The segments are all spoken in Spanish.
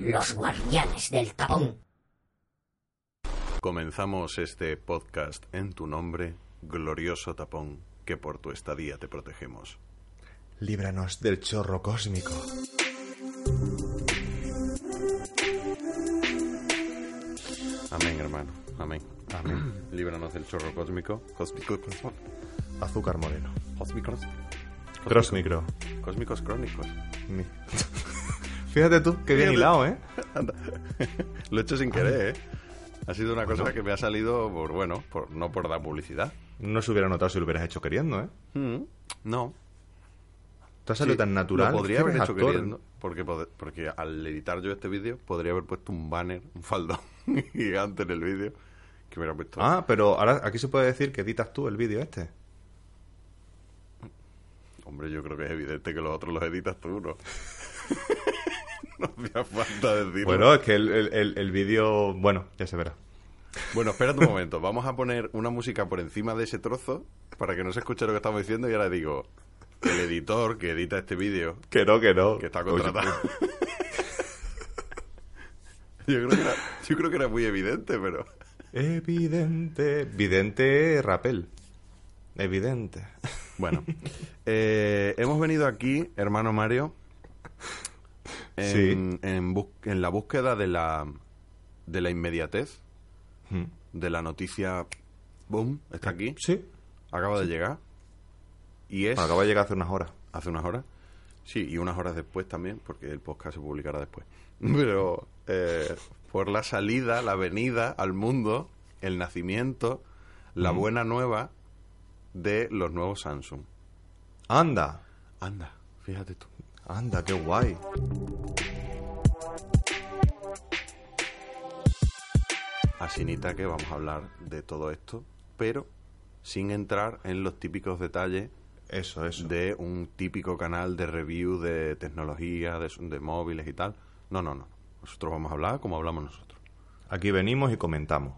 Los guardianes del tapón. Comenzamos este podcast en tu nombre, glorioso tapón, que por tu estadía te protegemos. Líbranos del chorro cósmico. Amén, hermano. Amén. Amén. Líbranos del chorro cósmico. Cósmico. cósmico- Azúcar moreno. Cósmicos. Crossmicro. Cósmicos crónicos. Fíjate tú, qué bien hilado, ¿eh? Lo he hecho sin querer, ¿eh? Ha sido una cosa que me ha salido por, bueno, por, no por dar publicidad. No se hubiera notado si lo hubieras hecho queriendo, ¿eh? Mm, No. Te ha salido Sí, tan natural. Lo podría haber hecho actor. queriendo. Porque, porque al editar yo este vídeo, podría haber puesto un banner, un faldón gigante en el vídeo. Que me hubiera puesto. Ah, pero ahora aquí se puede decir que editas tú el vídeo este. Hombre, yo creo que es evidente que los otros los editas tú, ¿no? no hacía falta decirlo. Bueno, es que el, el- el- vídeo... Bueno, ya se verá. Bueno, espérate un momento. Vamos a poner una música por encima de ese trozo para que no se escuche lo que estamos diciendo. Y ahora digo, el editor que edita este vídeo, Que no, que no. que está contratado. yo, creo que era, yo creo que era muy evidente, pero... Evidente. Evidente Rapel. Evidente. Bueno, eh, hemos venido aquí, hermano Mario, en, en bus- en la búsqueda de la, de la inmediatez, Mm. de la noticia, boom, está aquí, Sí. acaba de llegar, y es... Acaba de llegar hace unas horas. hace unas horas. Sí, y unas horas después también, porque el podcast se publicará después. Pero eh, por la salida, la venida al mundo, el nacimiento, la buena nueva de los nuevos Samsung. Anda. Anda, fíjate tú. Anda, qué guay. Asinita que vamos a hablar de todo esto, pero sin entrar en los típicos detalles Eso, eso. de un típico canal de review de tecnología, de, de móviles y tal. No, no, no. Nosotros vamos a hablar como hablamos nosotros. Aquí venimos y comentamos.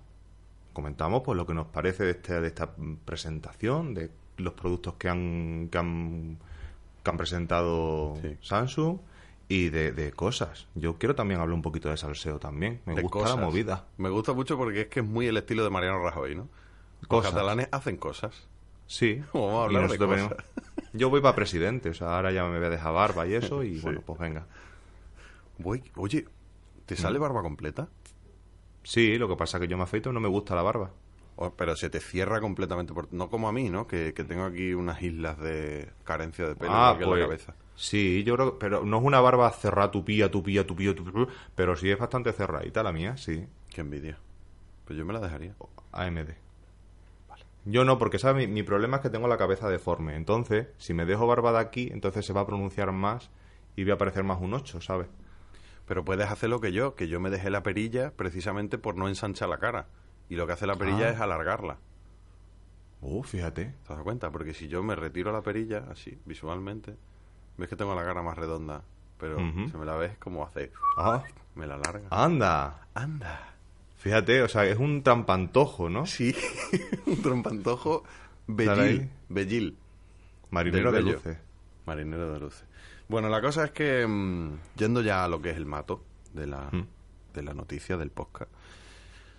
Comentamos pues lo que nos parece de, este- de esta presentación, de los productos que han, que han, que han presentado Sí. Samsung y de, de cosas. Yo quiero también hablar un poquito de salseo también. Me de gusta cosas. la movida. Me gusta mucho porque es que es muy el estilo de Mariano Rajoy, ¿no? Los catalanes hacen cosas. Sí. Vamos a Y hablar de nosotros cosas. venimos- Yo voy para presidente, o sea, ahora ya me voy a dejar barba y eso y Sí. bueno, pues venga. Voy, oye, ¿te sale Mm. barba completa? Sí, lo que pasa es que yo me afeito y no me gusta la barba. Pero se te cierra completamente, por- no como a mí, ¿no? Que, que tengo aquí unas islas de carencia de pelo Ah, en pues, la cabeza. Sí, yo creo, pero no es una barba cerrada tupía, tupía, tupía, tupía, pero sí es bastante cerradita la mía, sí. Qué envidia. Pues yo me la dejaría. AMD. Yo no, porque ¿sabes? Mi, mi problema es que tengo la cabeza deforme. Entonces, si me dejo barba de aquí, entonces se va a pronunciar más y voy a parecer más un 8, ¿sabes? Pero puedes hacer lo que yo, que yo me dejé la perilla precisamente por no ensanchar la cara. Y lo que hace la perilla Ah. es alargarla. Uh, fíjate. ¿Te das cuenta? Porque si yo me retiro la perilla, así, visualmente, ves que tengo la cara más redonda. Pero Ujú. si me la ves, como hace... Ah, Me la larga. anda. Anda. Fíjate, o sea, es un trampantojo, ¿no? Sí, un trompantojo Dale bellil. Bellil. Marinero de luces. Marinero de luces. Bueno, la cosa es que, mm, yendo ya a lo que es el mato de la, de la noticia del podcast,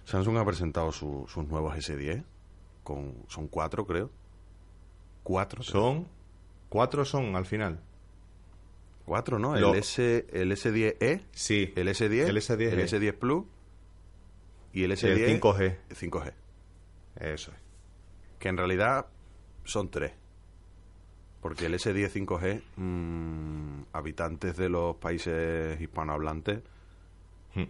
Samsung ha presentado su- sus nuevos S10, con, son cuatro creo. Cuatro. Son, cuatro son al final. Cuatro, ¿no? Lo- El, S, el S10e, Sí. el S10, El S10e. el S10 Plus y el El S10 5G. 5G. Eso es. Que en realidad son tres. Porque el S10 5G, mm, habitantes de los países hispanohablantes, Hmm.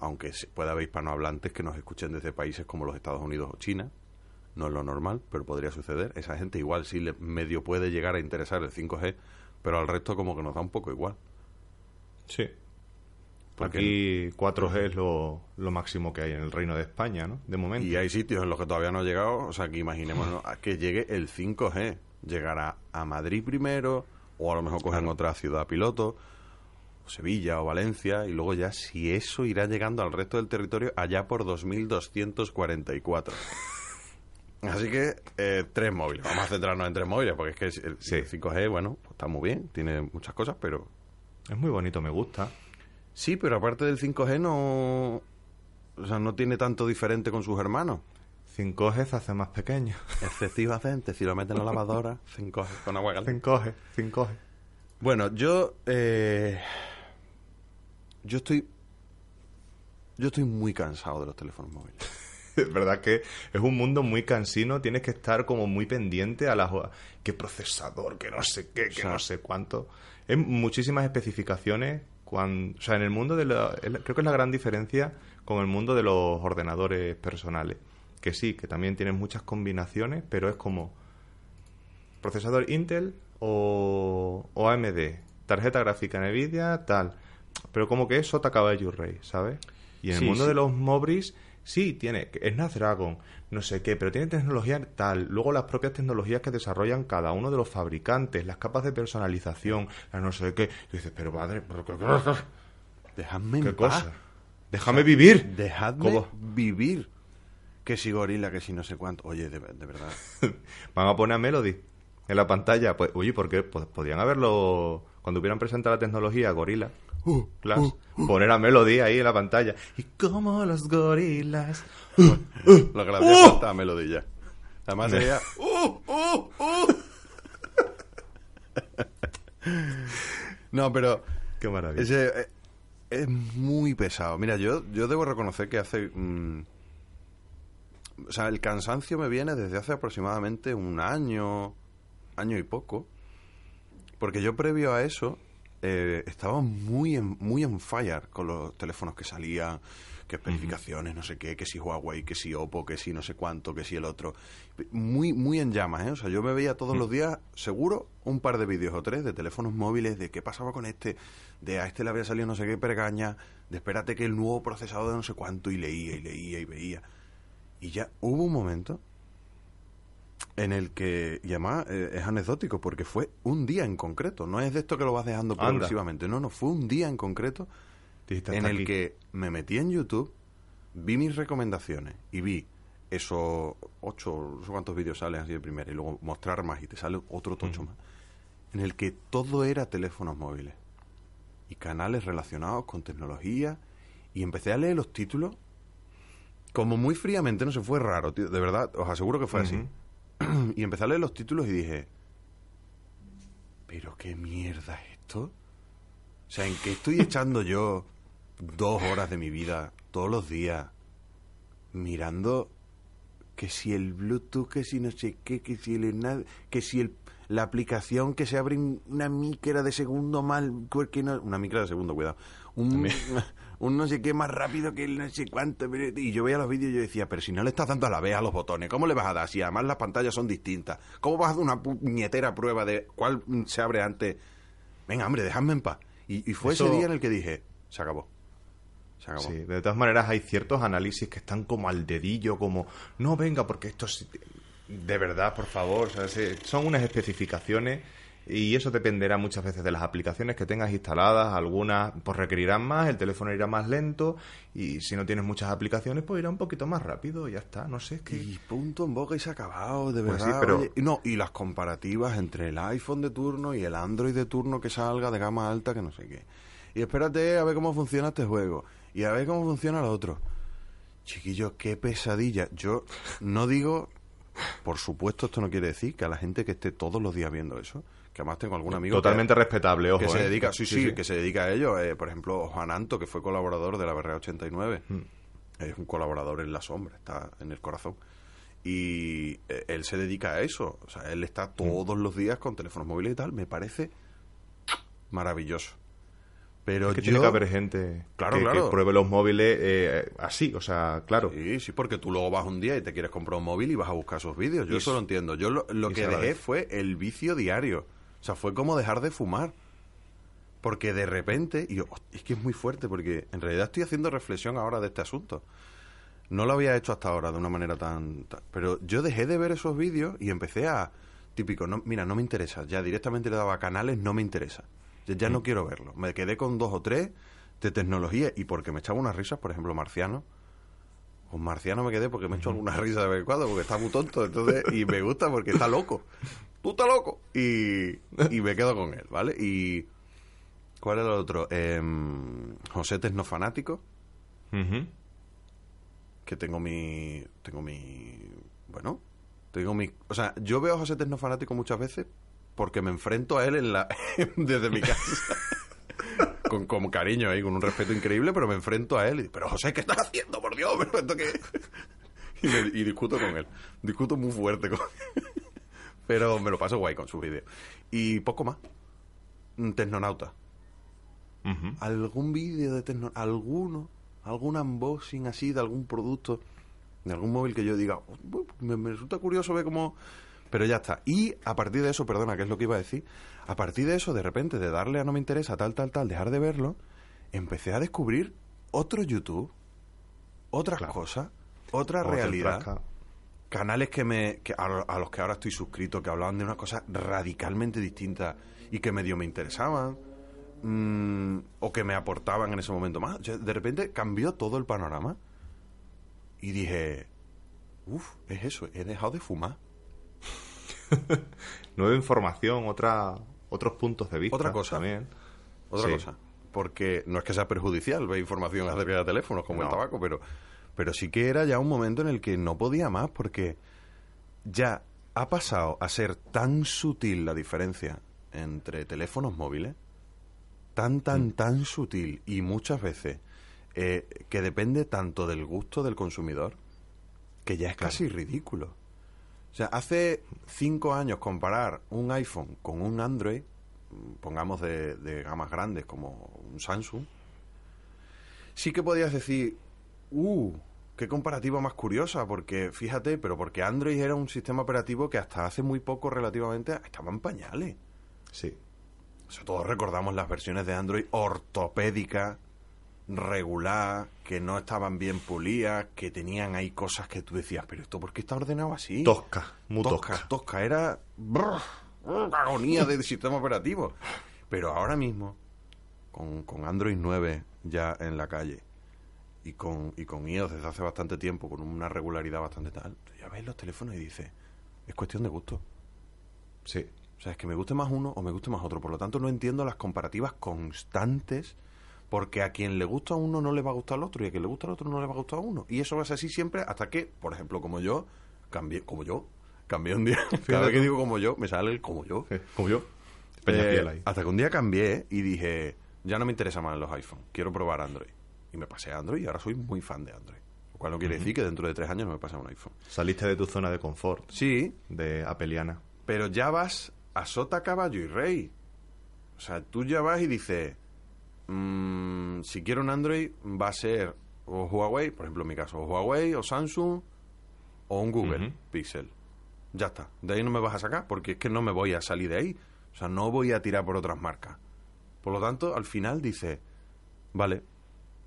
Aunque se- pueda haber hispanohablantes que nos escuchen desde países como los Estados Unidos o China, no es lo normal, pero podría suceder. Esa gente igual sí le medio puede llegar a interesar el 5G, pero al resto como que nos da un poco igual. Sí. Porque- Aquí 4G es lo, lo máximo que hay en el Reino de España, ¿no? De momento. Y hay sitios en los que todavía no ha llegado, o sea, que imaginémonos a que llegue el 5G. Llegará a Madrid primero, o a lo mejor cogen otra ciudad piloto, Sevilla o Valencia, y luego ya, si eso irá llegando al resto del territorio, allá por 2244. Así que, eh, tres móviles. Vamos a centrarnos en tres móviles, porque es que el, Sí. el 5G, bueno, pues está muy bien, tiene muchas cosas, pero Es muy bonito, me gusta. Sí, pero aparte del 5G no... O sea, no tiene tanto diferente con sus hermanos. 5G se hace más pequeño. Excesivamente, si lo meten en la lavadora, 5G con agua caliente. 5G, 5G. Bueno, yo... eh, yo estoy... Yo estoy muy cansado de los teléfonos móviles. Es verdad que es un mundo muy cansino, tienes que estar como muy pendiente a las qué procesador, que no sé qué, que sea- no sé cuánto. Es muchísimas especificaciones, cuan- o sea, en el mundo de la- creo que es la gran diferencia con el mundo de los ordenadores personales, que sí, que también tienen muchas combinaciones, pero es como procesador Intel o, o AMD, tarjeta gráfica Nvidia, tal, pero como que es sota caballo rey, ¿sabes? Y en el mundo sí. de los Mobris, sí, tiene Snapdragon, no sé qué, pero tiene tecnología tal. Luego las propias tecnologías que desarrollan cada uno de los fabricantes, las capas de personalización, las no sé qué. Y dices, pero padre, pero qué, cosa. Déjame vivir. Dejadme ¿Cómo? vivir. Que si gorila, que si no sé cuánto. Oye, de, de verdad. Van a poner a Melody en la pantalla. Pues, oye, ¿por qué? Pues podían haberlo, cuando hubieran presentado la tecnología Gorila, Uh, Glass, poner a Melody ahí en la pantalla. Y como los gorilas. Lo que le hacía falta a Melodía. Además sería... ¡Uh, uh, uh! no, pero... Qué maravilla. Ese, eh, es muy pesado. Mira, yo, yo debo reconocer que hace... mm, o sea, el cansancio me viene desde hace aproximadamente un año, año y poco. Porque yo previo a eso eh, estaba muy en, muy en fire con los teléfonos que salían, que especificaciones, no sé qué, que si Huawei, que si Oppo, que si no sé cuánto, que si el otro. Muy, muy en llamas, ¿eh? O sea, yo me veía todos los días, seguro, un par de vídeos o tres de teléfonos móviles, de qué pasaba con este, de a este le había salido no sé qué pergaña, de espérate que el nuevo procesador de no sé cuánto, y leía y leía y veía. Y ya hubo un momento en el que, y además eh, es anecdótico porque fue un día en concreto, no es de esto que lo vas dejando Anda. progresivamente, no, no, fue un día en concreto Dijiste, en "Hasta el aquí". que me metí en YouTube, vi mis recomendaciones y vi esos ocho, no sé cuántos vídeos salen así de primera y luego mostrar más y te sale otro tocho más, en el que todo era teléfonos móviles y canales relacionados con tecnología y empecé a leer los títulos como muy fríamente, no se fue raro, tío, de verdad, os aseguro que fue así. Y empecé a leer los títulos y dije, ¿pero qué mierda es esto? O sea, ¿en qué estoy echando yo dos horas de mi vida todos los días mirando que si el Bluetooth, que si no sé qué, que si el que si el, la aplicación que se abre en una micra de segundo mal, que no- una micra de segundo, cuidado, un, un no sé qué más rápido que el no sé cuánto, y yo veía los vídeos y yo decía, pero si no le estás dando a la vez a los botones, ¿cómo le vas a dar? Si además las pantallas son distintas, ¿cómo vas a hacer una puñetera prueba de cuál se abre antes? Venga, hombre, déjame en paz. Y, y fue Eso- ese día en el que dije, se acabó. Se acabó. Sí, de todas maneras hay ciertos análisis que están como al dedillo, como, no, venga, porque esto es... De verdad, por favor, o sea, se- son unas especificaciones y eso dependerá muchas veces de las aplicaciones que tengas instaladas, algunas pues requerirán más, el teléfono irá más lento y si no tienes muchas aplicaciones pues irá un poquito más rápido, ya está, no sé, es que... Y punto en boca y se ha acabado, de Pues sí, verdad. pero- oye. No, y las comparativas entre el iPhone de turno y el Android de turno que salga de gama alta, que no sé qué. Y espérate a ver cómo funciona este juego. Y a ver cómo funciona lo otro. Chiquillos, qué pesadilla. Yo no digo, por supuesto, esto no quiere decir que a la gente que esté todos los días viendo eso, que además tengo algún amigo que- Totalmente respetable, ojo. que se ¿eh? dedica, sí, sí, que se dedica a ello. Eh, por ejemplo, Juan Anto, que fue colaborador de la Berrea 89, Mm. es un colaborador en la sombra, está en el corazón. Y eh, él se dedica a eso. O sea, él está todos los días con teléfonos móviles y tal. Me parece maravilloso. Pero Es que yo... tiene que haber gente Claro, que, claro. que pruebe los móviles eh, así, o sea, claro. Sí, sí, porque tú luego vas un día y te quieres comprar un móvil y vas a buscar esos vídeos. Yo eso lo entiendo. Yo lo, que dejé fue el vicio diario. O sea, fue como dejar de fumar. Porque de repente, y yo, "Host- es que es muy fuerte, porque en realidad estoy haciendo reflexión ahora de este asunto. No lo había hecho hasta ahora de una manera tan... tan- pero yo dejé de ver esos vídeos y empecé a... Típico, no, mira, no me interesa. Ya directamente le daba a canales, no me interesa. Ya, ya no quiero verlo. Me quedé con dos o tres de tecnología y porque me echaba unas risas, por ejemplo, Marciano. Con Marciano me quedé porque me he hecho alguna risa de vez en cuando, porque está muy tonto, entonces, y me gusta porque está loco. Tú estás loco. Y, y me quedo con él, ¿vale? Y, ¿Cuál era el otro? Em, José Tecnofanático, Ujú. que tengo mi... Tengo mi... Bueno, tengo mi... O sea, yo veo a José Tecnofanático muchas veces porque me enfrento a él en la, desde mi casa. con, con cariño y con un respeto increíble, pero me enfrento a él. Y, pero José, ¿qué estás haciendo? Por Dios, pero esto qué... y, y discuto con él. Discuto muy fuerte con Pero me lo paso guay con sus vídeos. Y poco más. Tecnonauta. Algún vídeo de tecno, alguno, algún unboxing así de algún producto, de algún móvil que yo diga, "Oh, me, me resulta curioso ver cómo... Pero ya está. Y a partir de eso, perdona, que es lo que iba a decir, a partir de eso, de repente, de darle a no me interesa, tal, tal, tal, dejar de verlo, empecé a descubrir otro YouTube, otras Claro. cosas, otra realidad. Canales que me que a, a los que ahora estoy suscrito que hablaban de una cosa radicalmente distinta y que medio me interesaban mm, o que me aportaban en ese momento más Yo, de repente cambió todo el panorama y dije uff es eso he dejado de fumar Nueva información, otra, otros puntos de vista. Otra cosa. También. otra Sí. cosa porque no es que sea perjudicial ver información acerca de teléfonos como el tabaco pero pero sí que era ya un momento en el que no podía más porque ya ha pasado a ser tan sutil la diferencia entre teléfonos móviles, tan, tan, tan sutil y muchas veces eh, que depende tanto del gusto del consumidor, que ya es casi ridículo. O sea, hace cinco años comparar un iPhone con un Android, mm, pongamos de, de gamas grandes como un Samsung, sí que podías decir, uh, qué comparativa más curiosa, porque fíjate, pero porque Android era un sistema operativo que hasta hace muy poco relativamente estaba en pañales. Sí. O sea, todos recordamos las versiones de Android ortopédicas, regular, que no estaban bien pulidas, que tenían ahí cosas que tú decías, pero esto ¿por qué está ordenado así? Tosca, muy tosca, tosca. tosca, era brr, brr, agonía del sistema operativo. Pero ahora mismo, con, con Android 9 ya en la calle y con, y con iOS desde hace bastante tiempo, con una regularidad bastante tal, ya ves los teléfonos y dices, es cuestión de gusto. Sí. O sea, es que me guste más uno o me guste más otro. Por lo tanto, no entiendo las comparativas constantes porque a quien le gusta a uno no le va a gustar al otro y a quien le gusta al otro no le va a gustar a uno. Y eso va a ser así siempre hasta que, por ejemplo, como yo, cambié, como yo, cambié un día. Cada vez que digo como yo, me sale el como yo. Como yo. Eh, hasta que un día cambié y dije, ya no me interesa más los iPhone, quiero probar Android. Y me pasé a Android y ahora soy muy fan de Android. Lo cual no quiere decir que dentro de tres años no me pase a un iPhone. Saliste de tu zona de confort, Sí, de Apeliana. pero ya vas a sota, caballo y rey. O sea, tú ya vas y dices, mm, si quiero un Android va a ser o Huawei, por ejemplo en mi caso, o Huawei o Samsung o un Google. Pixel. Ya está. De ahí no me vas a sacar porque es que no me voy a salir de ahí. O sea, no voy a tirar por otras marcas. Por lo tanto, al final dice, vale,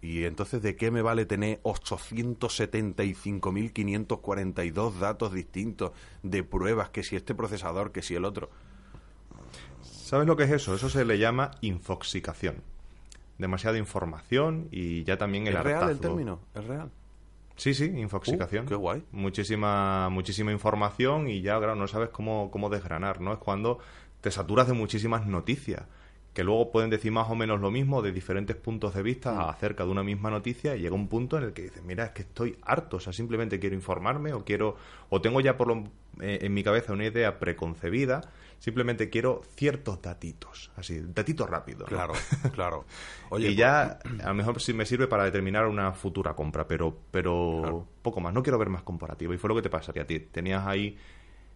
¿y entonces de qué me vale tener 875.542 datos distintos de pruebas que si este procesador, que si el otro? ¿Sabes lo que es eso? Eso se le llama infoxicación. Demasiada información y ya también el ¿Es real el término? ¿Es real? Sí, sí, infoxicación. Uh, qué guay. Muchísima, muchísima información y ya, claro, no sabes cómo, cómo desgranar, ¿no? Es cuando te saturas de muchísimas noticias que luego pueden decir más o menos lo mismo de diferentes puntos de vista Mm. acerca de una misma noticia y llega un punto en el que dices, mira, es que estoy harto, o sea, simplemente quiero informarme o quiero, o tengo ya por lo, eh, en mi cabeza una idea preconcebida, simplemente quiero ciertos datitos, así, datitos rápidos. ¿no? Claro, claro. Oye, y ya, a lo mejor sí me sirve para determinar una futura compra, pero, pero Claro. poco más. No quiero ver más comparativo. Y fue lo que te pasaría a ti. Tenías ahí,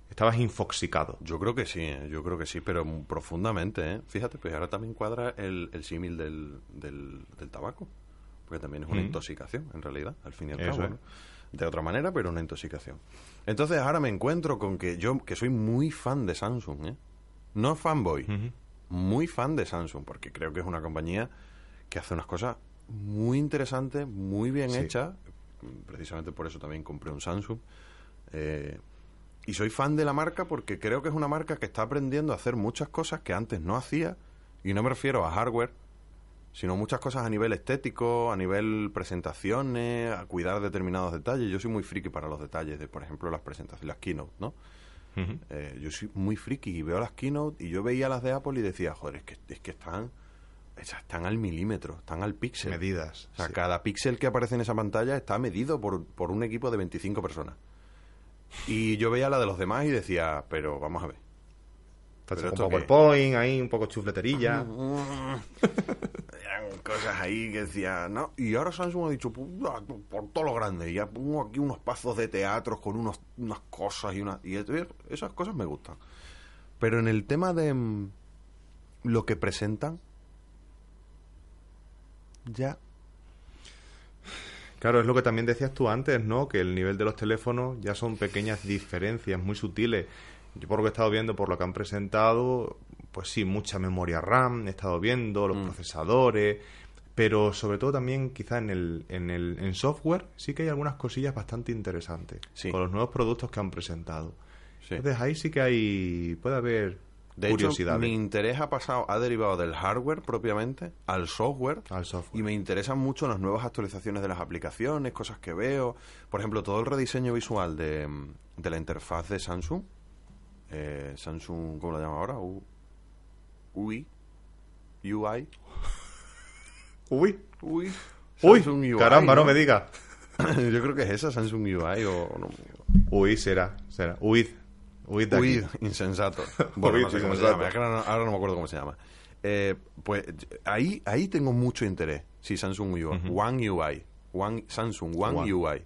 estabas infoxicado. Yo creo que sí, ¿eh? yo creo que sí, pero profundamente, ¿eh? Fíjate, pues ahora también cuadra el, el símil del, del, del tabaco, porque también es una Mm. intoxicación, en realidad, al fin y al Eso cabo, es. ¿no? De otra manera, pero una intoxicación. Entonces ahora me encuentro con que yo, que soy muy fan de Samsung, ¿eh? No fanboy, muy fan de Samsung, porque creo que es una compañía que hace unas cosas muy interesantes, muy bien Sí. hechas. Precisamente por eso también compré un Samsung. Eh, y soy fan de la marca porque creo que es una marca que está aprendiendo a hacer muchas cosas que antes no hacía. Y no me refiero a hardware, sino muchas cosas a nivel estético, a nivel presentaciones, a cuidar determinados detalles. Yo soy muy friki para los detalles de, por ejemplo, las presentaciones, las keynote, ¿no? Eh, yo soy muy friki y veo las keynote y yo veía las de Apple y decía, joder, es que, es que están están al milímetro, están al píxel. Medidas. O sea, sí. cada píxel que aparece en esa pantalla está medido por, por un equipo de 25 personas. Y yo veía la de los demás y decía, pero vamos a ver. Pues ¿Pero qué? PowerPoint ahí, un poco chufleterilla. Eran cosas ahí que decía, no. Y ahora Samsung ha dicho, "Pu- ah, por todo lo grande, ya pongo aquí unos pazos de teatros con unos, unas cosas y una, y esas cosas me gustan. Pero en el tema de mm, lo que presentan, ya Claro, es lo que también decías tú antes, ¿no? Que el nivel de los teléfonos ya son pequeñas diferencias muy sutiles. Yo por lo que he estado viendo, por lo que han presentado, pues sí, mucha memoria RAM, he estado viendo, Mm. los procesadores, pero sobre todo también quizá en el, en el en software sí que hay algunas cosillas bastante interesantes Sí. con los nuevos productos que han presentado. Sí. Entonces ahí sí que hay, puede haber De hecho, curiosidades mi interés ha pasado, ha derivado del hardware propiamente al software. al software. Y me interesan mucho las nuevas actualizaciones de las aplicaciones, cosas que veo. Por ejemplo, todo el rediseño visual de, de la interfaz de Samsung. Eh, Samsung, ¿cómo lo llama ahora? U- UI. UI. Uy, UI. uy, Samsung UI, caramba, no me digas. Yo creo que es esa, Samsung UI o... no. Uy, será, será. Huid, huid de Uy, aquí. insensato. Bueno, no Uy, sé cómo se insensato. llama. es que ahora, no, ahora no me acuerdo cómo se llama. Eh, pues ahí, ahí tengo mucho interés. Sí, Samsung UI. One UI. One, Samsung One, One. UI.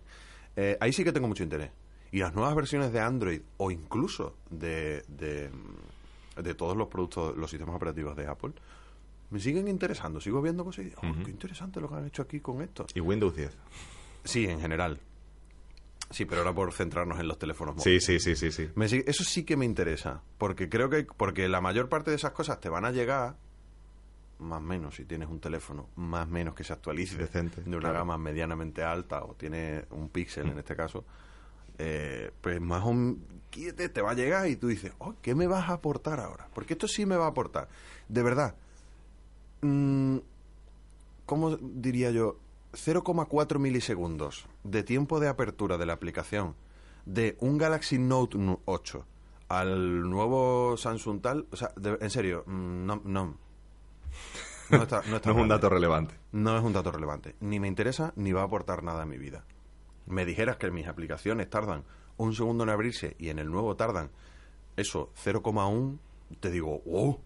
Eh, ahí sí que tengo mucho interés. Y las nuevas versiones de Android o incluso de, de, de todos los productos, los sistemas operativos de Apple, me siguen interesando. Sigo viendo cosas y digo, "Oh, qué interesante lo que han hecho aquí con esto. Y Windows 10. Sí, en general. Sí, pero ahora por centrarnos en los teléfonos móviles. Sí, sí, sí, sí, sí. Me sigue- eso sí que me interesa, porque creo que porque la mayor parte de esas cosas te van a llegar más o menos si tienes un teléfono más o menos que se actualice Decente, de una claro. gama medianamente alta o tiene un píxel en este caso, eh, pues más o menos te va a llegar y tú dices, oh, ¿qué me vas a aportar ahora? Porque esto sí me va a aportar. De verdad, mm, ¿cómo diría yo? 0,4 milisegundos de tiempo de apertura de la aplicación de un Galaxy Note nu- 8 al nuevo Samsung tal, o sea, de- en serio, mm, no, no. No, está- no está No es un dato relevante. No es un dato relevante. Ni me interesa ni va a aportar nada a mi vida. Me dijeras que mis aplicaciones tardan un segundo en abrirse y en el nuevo tardan eso, 0,1, te digo, wow,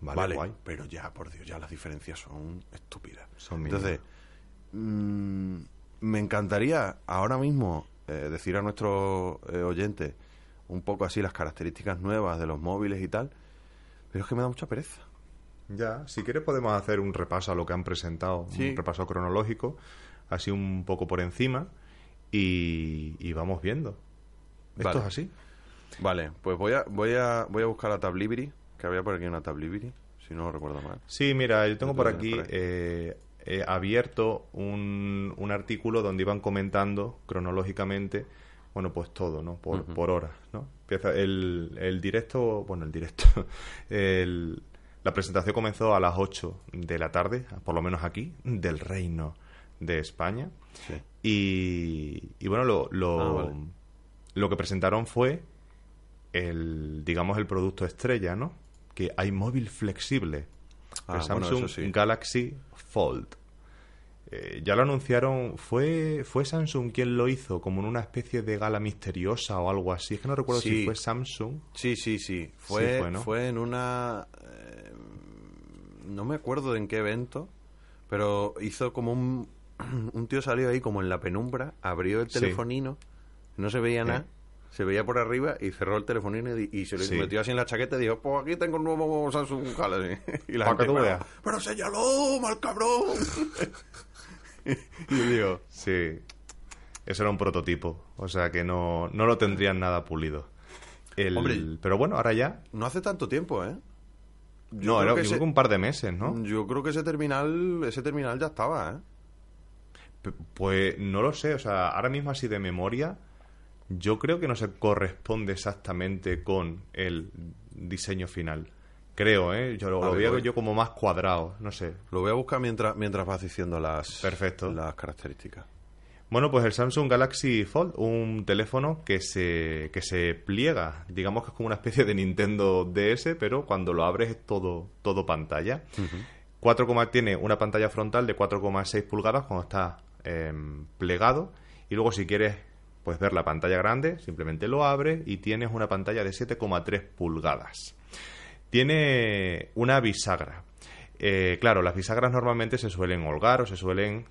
Vale, vale, pero ya, por Dios, ya las diferencias son estúpidas. Son mínimas. Entonces, mm, me encantaría ahora mismo eh, decir a nuestros eh, oyentes un poco así las características nuevas de los móviles y tal, pero es que me da mucha pereza. Ya, si quieres podemos hacer un repaso a lo que han presentado, Sí. un repaso cronológico, así un poco por encima, y, y vamos viendo. Esto Vale. es así. Vale, pues voy a, voy a, voy a buscar la Tablibri, que había por aquí una Tablibri, si no recuerdo mal. Sí, mira, yo tengo por aquí eh, eh, abierto un, un artículo donde iban comentando cronológicamente, bueno, pues todo, ¿no? Por, por horas, ¿no? Empieza el, el directo, bueno, el directo, el- la presentación comenzó a las 8 de la tarde, por lo menos aquí, del Reino de España. Sí. Y, y bueno, lo, lo, Ah, vale. lo que presentaron fue el, digamos, el producto estrella, ¿no? Que hay móvil flexible. Ah, el bueno, Samsung sí. Galaxy Fold. Eh, ya lo anunciaron, ¿fue, ¿fue Samsung quien lo hizo? Como en una especie de gala misteriosa o algo así. Es que no recuerdo Sí. si fue Samsung. Sí, sí, sí. Fue, fue, ¿no? fue en una... eh, no me acuerdo en qué evento, pero hizo como un... Un tío salió ahí como en la penumbra, abrió el Sí. telefonino, no se veía nada, se veía por arriba y cerró el telefonino y, y se lo Sí. metió así en la chaqueta y dijo, pues aquí tengo un nuevo Samsung Galaxy. Y la gente, que tú veas. pero séñalo, mal cabrón. y yo digo, Sí. Eso era un prototipo. O sea que no, no lo tendrían nada pulido. El- Hombre. pero bueno, ahora ya. no hace tanto tiempo, ¿eh? Yo no, creo era, que yo ese- creo que un par de meses, ¿no? Yo creo que ese terminal, ese terminal ya estaba, ¿eh? P- Pues no lo sé, o sea, ahora mismo así de memoria, yo creo que no se corresponde exactamente con el diseño final. Creo, ¿eh? Yo lo, A lo ver, veo yo como más cuadrado, no sé. Lo voy a buscar mientras, mientras vas diciendo las, Perfecto. las características. Bueno, pues el Samsung Galaxy Fold, un teléfono que se, que se pliega, digamos que es como una especie de Nintendo DS, pero cuando lo abres es todo, todo pantalla. 4, tiene una pantalla frontal de 4,6 pulgadas cuando está em, plegado. Y luego si quieres pues ver la pantalla grande, simplemente lo abres y tienes una pantalla de 7,3 pulgadas. Tiene una bisagra. Eh, claro, las bisagras normalmente se suelen holgar o se suelen,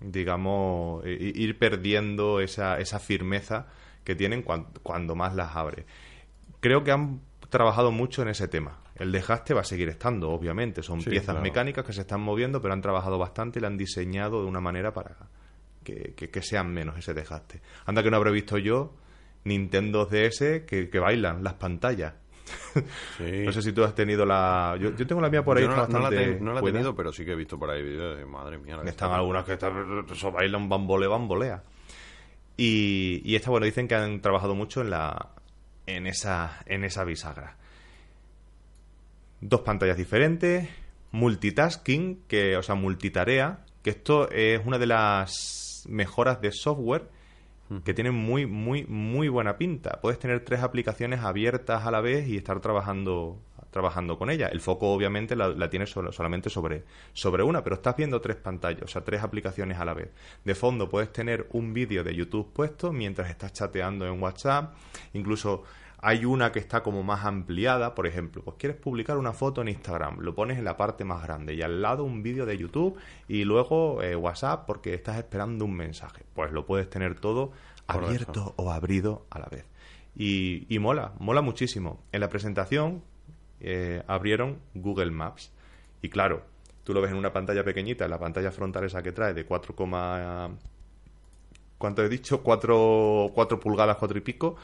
digamos, ir perdiendo esa, esa firmeza que tienen cuando, más las abre. Creo que han trabajado mucho en ese tema. El desgaste va a seguir estando, obviamente. Son piezas mecánicas que se están moviendo, pero han trabajado bastante y la han diseñado de una manera para que, sean menos ese desgaste. Anda que no habré visto yo Nintendo DS que, bailan las pantallas. no sé si tú has tenido la. Yo, tengo la mía por ahí. no, la, he tenido, pero sí que he visto por ahí videos de madre mía. Están algunas que están, eso bailan bambole, bambolea. Y, y esta, bueno, dicen que han trabajado mucho en la en esa, en esa bisagra. Dos pantallas diferentes, multitasking, que, o sea, multitarea, que esto es una de las mejoras de software que tienen muy, muy, muy buena pinta. Puedes tener tres aplicaciones abiertas a la vez y estar trabajando trabajando con ella. El foco obviamente la, tienes solamente sobre, sobre una, pero estás viendo tres pantallas, o sea, tres aplicaciones a la vez. De fondo puedes tener un vídeo de YouTube puesto mientras estás chateando en WhatsApp, incluso hay una que está como más ampliada, por ejemplo, pues quieres publicar una foto en Instagram, lo pones en la parte más grande y al lado un vídeo de YouTube y luego eh, WhatsApp porque estás esperando un mensaje. Pues lo puedes tener todo abierto o abrido a la vez. Y, mola, mola muchísimo. En la presentación eh, abrieron Google Maps y claro, tú lo ves en una pantalla pequeñita, en la pantalla frontal esa que trae de 4, ¿cuánto he dicho? 4, 4 pulgadas, 4 y pico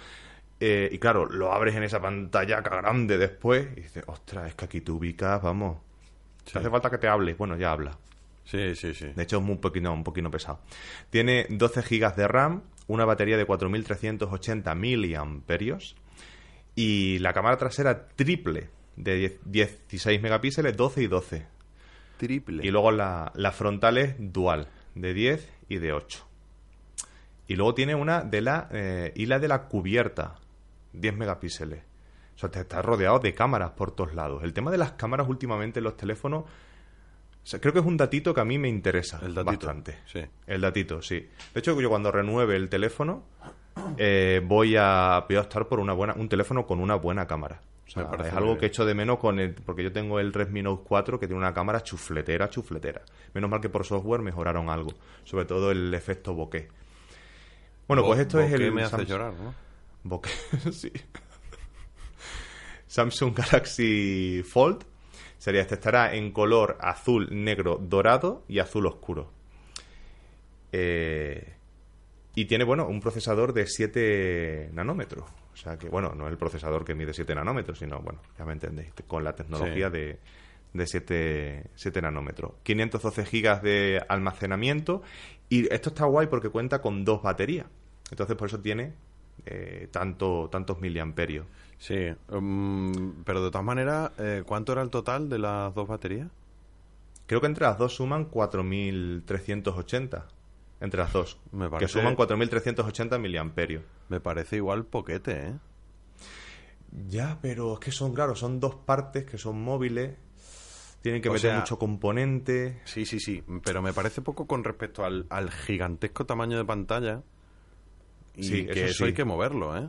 eh, y claro, lo abres en esa pantalla grande después y dices, ostras, es que aquí te ubicas, vamos. Hace falta que te hable, bueno, ya habla. Sí, sí, sí. De hecho, es un poquito, un poquito pesado. Tiene 12 GB de RAM, una batería de 4380 miliamperios y la cámara trasera triple de 16 megapíxeles, 12 y 12. Triple. Y luego la, la frontal es dual, de 10 y de 8. Y luego tiene una de la eh, isla de la cubierta, 10 megapíxeles. O sea, te estás rodeado de cámaras por todos lados. El tema de las cámaras últimamente en los teléfonos, creo que es un datito que a mí me interesa el bastante. Sí. El datito, sí. De hecho, yo cuando renueve el teléfono, eh, voy, a, voy a optar por una buena, un teléfono con una buena cámara. O sea, es algo que echo de menos con el, porque yo tengo el Redmi Note 4 que tiene una cámara chufletera, chufletera. Menos mal que por software mejoraron algo, sobre todo el efecto bokeh. Bueno, pues esto es el. me hace llorar, ¿no? Bokeh, sí. Samsung Galaxy Fold. Sería este, estará en color azul, negro, dorado y azul oscuro. Eh, y tiene, bueno, un procesador de 7 nanómetros. O sea que, bueno, no es el procesador que mide 7 nanómetros, sino, bueno, ya me entendéis, con la tecnología de, de 7, 7 nanómetros. 512 gigas de almacenamiento. Y esto está guay porque cuenta con dos baterías. Entonces, por eso tiene eh, tanto, tantos miliamperios. Sí, um, pero de todas maneras, eh, ¿cuánto era el total de las dos baterías? Creo que entre las dos suman 4.380. Entre las dos. Me parece, que suman 4.380 miliamperios. Me parece igual poquete, ¿eh? Ya, pero es que son, claro, son dos partes que son móviles. Tienen que meter mucho componente. Sí, sí, sí. Pero me parece poco con respecto al, al gigantesco tamaño de pantalla y sí, que eso, hay que moverlo, ¿eh?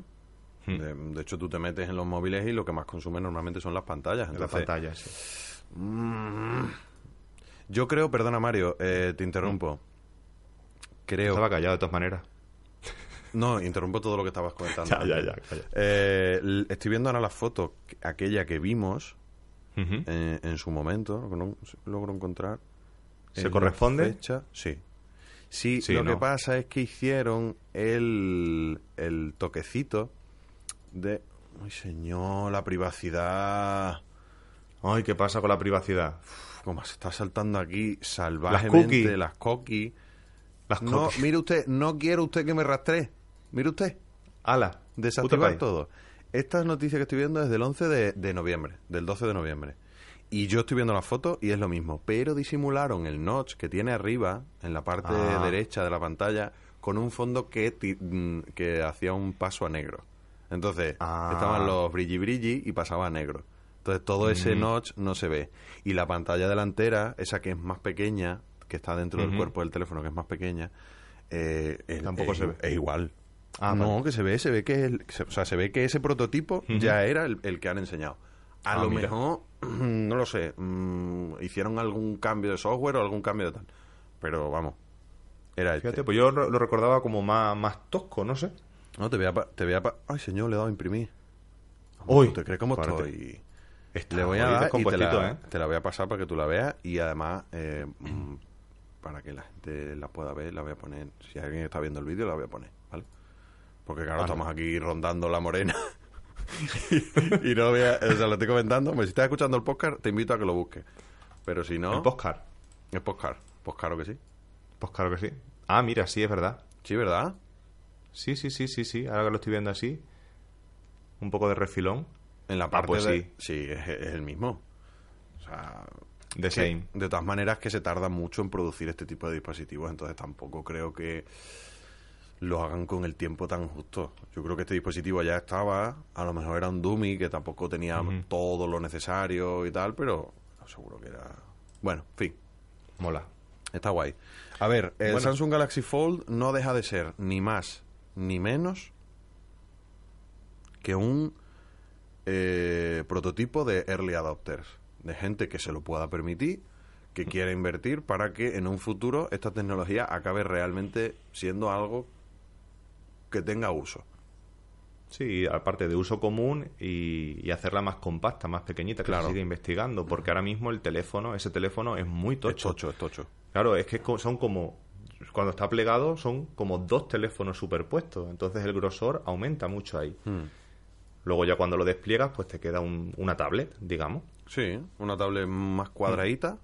Hmm. De, hecho, tú te metes en los móviles y lo que más consume normalmente son las pantallas. las pantallas, sí. Mm, yo creo, perdona Mario, eh, te interrumpo. Creo. Estaba callado de todas maneras. No, interrumpo todo lo que estabas comentando. ya, ya, ya. Eh, estoy viendo ahora la foto, aquella que vimos eh, en su momento, no logro encontrar. ¿Se corresponde? Fecha, sí. Sí, lo que pasa es que hicieron el, el toquecito de... Ay, señor, la privacidad. Ay, ¿qué pasa con la privacidad? como se está saltando aquí salvajemente las cookies. Las no, mire usted, no quiero usted que me rastree. Mire usted. Ala. Desactivar todo. Esta noticia que estoy viendo es del 11 de, de noviembre, del 12 de noviembre. Y yo estoy viendo la foto y es lo mismo, pero disimularon el notch que tiene arriba, en la parte ah. derecha de la pantalla, con un fondo que, mm, que hacía un paso a negro. Entonces, ah. estaban los brilli brilli y pasaba a negro. Entonces todo ese notch no se ve. Y la pantalla delantera, esa que es más pequeña, que está dentro del cuerpo del teléfono, que es más pequeña, eh, Tampoco es, se ve. es igual. Ah, no, vale. que se ve, se ve que el- se- o sea, se ve que ese prototipo ya era el, el que han enseñado. A Ah, lo mira. mejor, no lo sé, mm, hicieron algún cambio de software o algún cambio de tal. Pero vamos, era este. Fíjate, pues yo lo recordaba como más, más tosco, no sé. No, te voy a... pa- Te voy a pa- Ay, señor, le he dado a imprimir. ¿Tú te crees cómo párate. estoy? Está Le voy a bonito, dar y te la, ¿eh? te la voy a pasar para que tú la veas y además eh, mm, para que la gente la pueda ver la voy a poner si alguien está viendo el vídeo la voy a poner ¿vale? porque claro Vale. estamos aquí rondando la morena y no voy a, o sea lo estoy comentando pues si estás escuchando el podcast te invito a que lo busques pero si no El postcard. es podcast pues claro que sí Pues claro que sí. Ah, mira, sí, es verdad. sí verdad Sí, sí, sí, sí, sí. Ahora que lo estoy viendo así. Un poco de refilón. en la parte pues de- sí. sí es, es el mismo o sea The que, same. de todas maneras que se tarda mucho en producir este tipo de dispositivos, entonces tampoco creo que lo hagan con el tiempo tan justo. Yo creo que este dispositivo ya estaba, a lo mejor era un dummy que tampoco tenía todo lo necesario y tal, pero seguro que era... Bueno, en fin, Mola. está guay. A ver, el Bueno. Samsung Galaxy Fold no deja de ser ni más ni menos que un eh, prototipo de early adopters, de gente que se lo pueda permitir, que quiera invertir para que en un futuro esta tecnología acabe realmente siendo algo que tenga uso. Sí, aparte de uso común y, y hacerla más compacta, más pequeñita, que Claro. se sigue investigando. Porque ahora mismo el teléfono, ese teléfono es muy Es tocho. tocho, es tocho. Claro, es que son como. Cuando está plegado, son como dos teléfonos superpuestos. Entonces el grosor aumenta mucho ahí. Hmm. Luego, ya cuando lo despliegas, pues te queda un- una tablet, digamos. Sí, una tablet más cuadradita,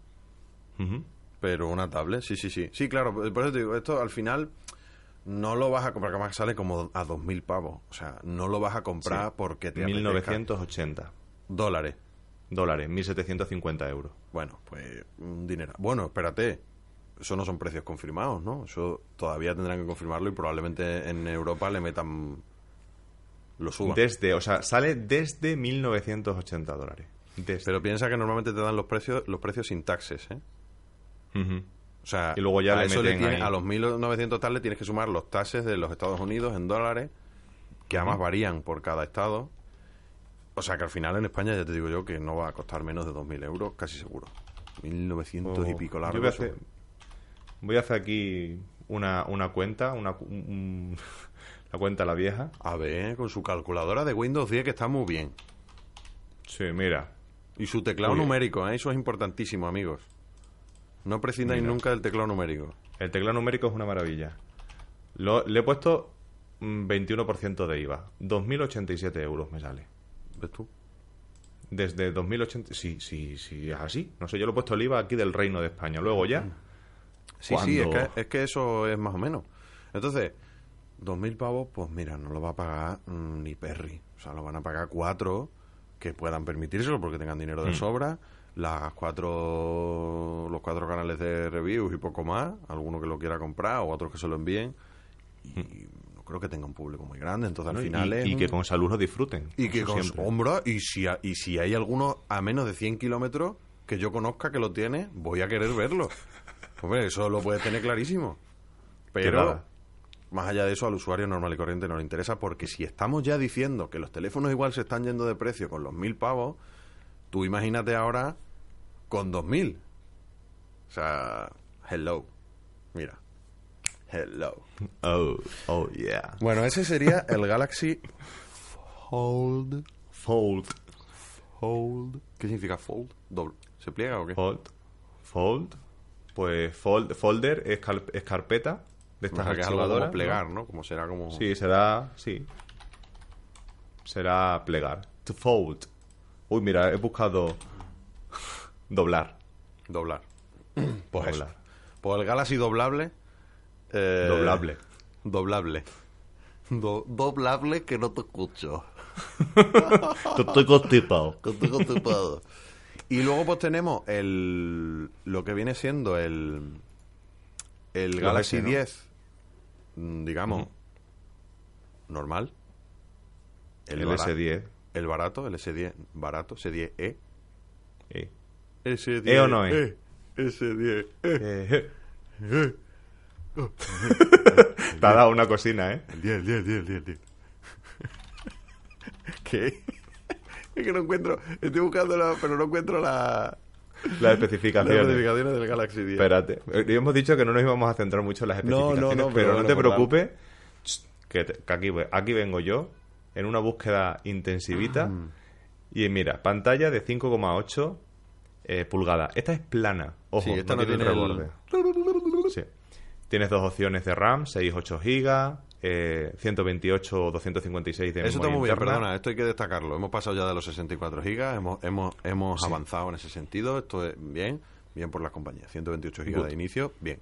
Ujú. Pero una tablet, sí, sí, sí. Sí, claro, por eso te digo, esto al final no lo vas a comprar, que más sale como a 2.000 pavos. O sea, no lo vas a comprar Sí. porque te apetezca. 1980 dólares. dólares, 1750 euros. Bueno, pues un dinero. Bueno, espérate. Eso no son precios confirmados, ¿no? Eso todavía tendrán que confirmarlo y probablemente en Europa le metan... Lo suban. Desde, o sea, sale desde 1980 dólares. Desde. Pero piensa que normalmente te dan los precios los precios sin taxes, ¿eh? Ujú. O sea, Y luego ya a, le eso le meten tiene- ahí. a los 1.900 tal le tienes que sumar los taxes de los Estados Unidos en dólares, que además varían por cada estado. O sea que al final en España ya te digo yo que no va a costar menos de 2.000 euros, casi seguro. 1.900 y Oh, pico yo largos. voy a hacer, voy a hacer aquí una, una cuenta, una, un- la cuenta la vieja. A ver, con su calculadora de Windows 10 que está muy bien. Sí, mira. Y su teclado numérico, ¿eh? eso es importantísimo, amigos. No prescindáis Mira. nunca del teclado numérico. El teclado numérico es una maravilla. Lo- le he puesto mm, 21% de IVA. 2.087 euros me sale. ¿Ves tú? Desde 2080... Sí, sí, sí, es así. No sé, yo lo he puesto el IVA aquí del Reino de España. Luego ya... Sí, sí, es que, es que eso es más o menos. Entonces, 2.000 pavos, pues mira, no lo va a pagar mm, ni Perry. O sea, lo van a pagar cuatro que puedan permitírselo porque tengan dinero de Mm. sobra. Las cuatro, los cuatro canales de reviews y poco más. Alguno que lo quiera comprar o otros que se lo envíen. Y no creo que tenga un público muy grande. Entonces, ¿no? al Y- final es y, que con salud lo disfruten. y que con sombra, y si, ha- y si hay alguno a menos de 100 kilómetros que yo conozca que lo tiene, voy a querer verlo. Hombre, eso lo puedes tener clarísimo. Pero, más allá de eso, al usuario normal y corriente no le interesa, porque si estamos ya diciendo que los teléfonos igual se están yendo de precio con los mil pavos, tú imagínate ahora con dos mil. O sea, hello. Mira. Hello. Oh, oh, yeah. Bueno, ese sería el Galaxy Fold. Fold. Fold. ¿Qué significa fold? Doble. ¿Se pliega o qué? Fold. Fold. Pues fold, folder es, cal- es carpeta de O estas sea, que es algo como plegar, ¿no? ¿no? Como será como... Sí, será. Sí. Será plegar. To fold. Uy, mira, he buscado. Doblar. Doblar. Pues eso. Doblar. Pues el Galaxy doblable... eh, Doblable. Doblable. Do- doblable que no te escucho. Estoy constipado. Que estoy constipado. y luego pues tenemos el... Lo que viene siendo el... El Galaxy S, ¿no? 10, mm, digamos, Ujú. normal. El bara- S10. el barato, el S10 barato, S10e. Eh, S10 ¿E o no e? E. S10 E. eh, eh. Te ha dado una cocina, ¿eh? El 10, el 10, el 10, el 10, el 10. ¿Qué? Es que no encuentro, estoy buscando la, pero no encuentro la, Las las especificaciones. especificaciones del Galaxy 10. Espérate. Eh, Hemos dicho que no nos íbamos a centrar mucho en las No, no, especificaciones, no, pero pero, no te por preocupes, que, te- que aquí, aquí vengo yo, en una búsqueda intensivita, Mm. y mira, pantalla de 5,8 eh, pulgadas. Esta es plana, ojo, Sí, esta no tiene tiene el- reborde. Sí. Tienes dos opciones de RAM, 6, 8 GB, eh, 128 o 256 de Eso está muy bien, interna. perdona, esto hay que destacarlo. Hemos pasado ya de los 64 gigas, hemos, hemos, hemos avanzado en ese sentido. Esto es bien, bien por las compañías. 128 gigas Good. de inicio, bien.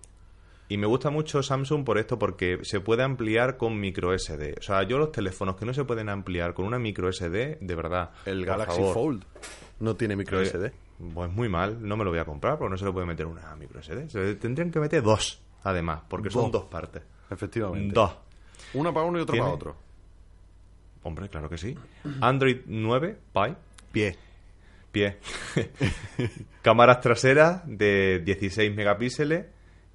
Y me gusta mucho Samsung por esto, porque se puede ampliar con micro SD. O sea, yo los teléfonos que no se pueden ampliar con una micro SD, de verdad. El Galaxy favor, Fold no tiene micro eh, SD. Pues muy mal, no me lo voy a comprar porque no se le puede meter una micro SD. Se le tendrían que meter dos, además, porque son Dos. dos partes. Efectivamente. Dos. Una para uno y otra Tiene- para otro. Hombre, claro que sí. Android 9, Pie, Pie. pie. Cámaras traseras de 16 megapíxeles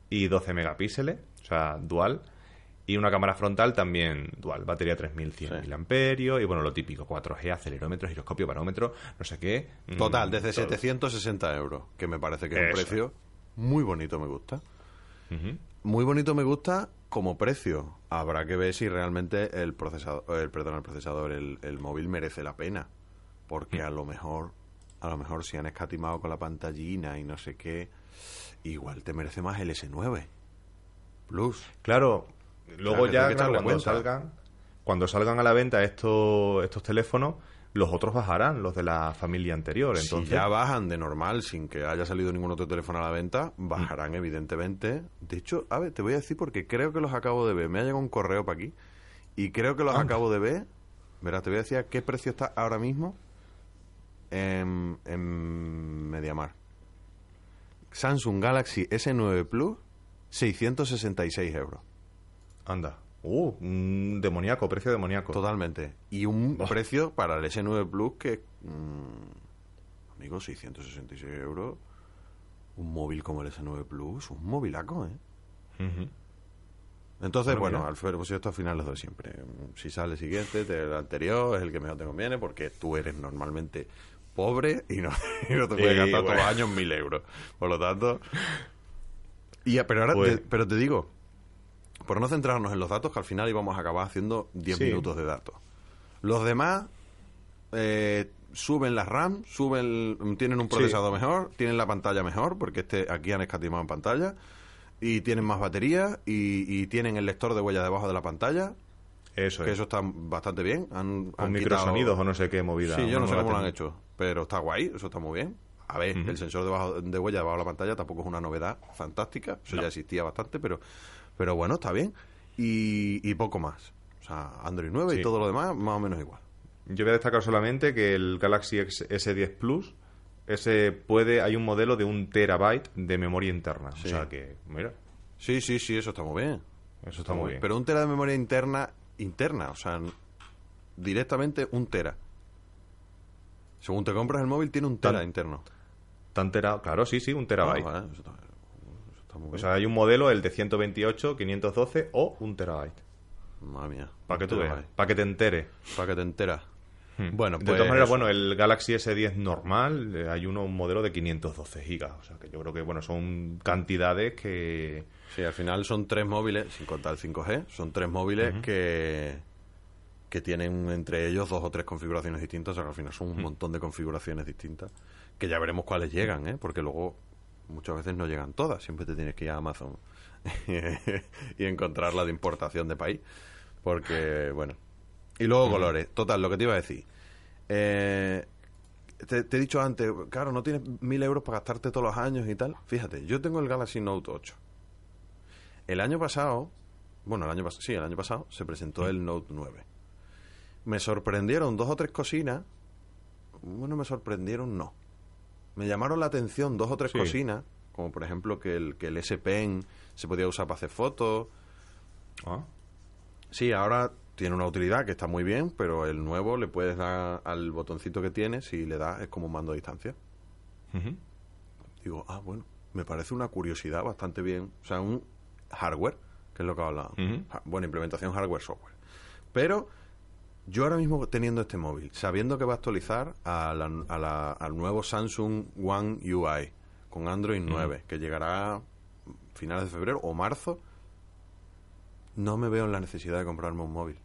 y 12 megapíxeles, o sea, dual. Y una cámara frontal también dual, batería 3100 Sí. miliamperios y bueno, lo típico, 4G, acelerómetro, giroscopio, barómetro, no sé qué. mm, Total, desde todo. 760 euros, que me parece que es un precio muy bonito, me gusta. Muy bonito me gusta como precio. Habrá que ver si realmente el procesador, el, perdón, el procesador, el, el móvil merece la pena. Porque a lo mejor, a lo mejor si han escatimado con la pantallina y no sé qué, igual te merece más el S9 Plus. Claro, luego ya que claro, cuando cuenta. salgan, cuando salgan a la venta estos, estos teléfonos, los otros bajarán, los de la familia anterior. Entonces, si ya bajan de normal sin que haya salido ningún otro teléfono a la venta, Mm. bajarán evidentemente. De hecho, a ver, te voy a decir porque creo que los acabo de ver. Me ha llegado un correo para aquí y creo que los Anda. acabo de ver. Verás, te voy a decir a qué precio está ahora mismo en, en Mediamar. Samsung Galaxy S9 Plus, 666 euros. Anda. Uh, un demoníaco, precio demoníaco. Totalmente. Y un precio para el S9 Plus que, mm, amigo, 666 euros. Un móvil como el S9 Plus, un móvilaco, ¿eh? Entonces, Bueno, bueno. Alfredo, pues esto al final lo doy siempre. Si sale el siguiente, te- el anterior es el que mejor te conviene porque tú eres normalmente pobre y no, y no te puedes gastar todos los años mil euros. Por lo tanto... Y, pero ahora, Pues- te- pero te digo, por no centrarnos en los datos, que al final íbamos a acabar haciendo 10 Sí. minutos de datos. Los demás eh, suben la RAM, suben, tienen un Sí. procesador mejor, tienen la pantalla mejor, porque este aquí han escatimado en pantalla, y tienen más batería, y, y tienen el lector de huella debajo de la pantalla, Eso que es. eso está bastante bien. Han, Con han microsonidos quitado- o no sé qué movida. Sí, yo no sé cómo lo han hecho, pero está guay, eso está muy bien. A ver, el sensor debajo, de huella debajo de la pantalla tampoco es una novedad fantástica, eso No. ya existía bastante, pero, pero bueno, está bien. Y, y poco más. O sea, Android 9 y todo lo demás, más o menos igual. Yo voy a destacar solamente que el Galaxy X- S10 Plus ese puede hay un modelo de un terabyte de memoria interna. Sí. O sea que, mira, Sí, sí, sí, eso está muy bien. eso está muy bien. Pero un tera de memoria interna, interna, o sea, directamente un tera. Según te compras el móvil, tiene un tera Tan- interno. Tan tera, claro, sí, sí, un terabyte. Ah, vale, eso, está, eso está muy bien. O sea, hay un modelo, el de 128, 512 o un terabyte. Madre mía. Para que tú veas, para que te enteres. Para que te enteras. Hmm. Bueno, de pues todas maneras, eso. bueno, el Galaxy S10 normal, eh, hay uno, un modelo de 512 gigas. O sea, que yo creo que, bueno, son cantidades que... Sí, al final son tres móviles, sin contar el 5G, son tres móviles que, que tienen entre ellos dos o tres configuraciones distintas, o sea que al final son un montón de configuraciones distintas, que ya veremos cuáles llegan, ¿eh? porque luego muchas veces no llegan todas, siempre te tienes que ir a Amazon y encontrar la de importación de país, porque, bueno. Y luego colores, total, lo que te iba a decir. Eh, te, te he dicho antes, claro, no tienes mil euros para gastarte todos los años y tal. Fíjate, yo tengo el Galaxy Note 8. El año pasado, bueno, el año pasado, sí, el año pasado se presentó el Note 9. Me sorprendieron dos o tres cocinas. Bueno, me sorprendieron, no. Me llamaron la atención dos o tres Sí. cocinas, como por ejemplo que el, que el S Pen se podía usar para hacer fotos. Ah, Sí, ahora tiene una utilidad que está muy bien, pero el nuevo le puedes dar al botoncito que tiene, si le das es como un mando a distancia. Digo, ah, bueno, me parece una curiosidad bastante bien. O sea, un hardware, que es lo que hablábamos. Ujú. Ja- Bueno, implementación hardware-software. Pero yo ahora mismo teniendo este móvil, sabiendo que va a actualizar a la- a la- al nuevo Samsung One UI con Android 9, que llegará a finales de febrero o marzo, no me veo en la necesidad de comprarme un móvil.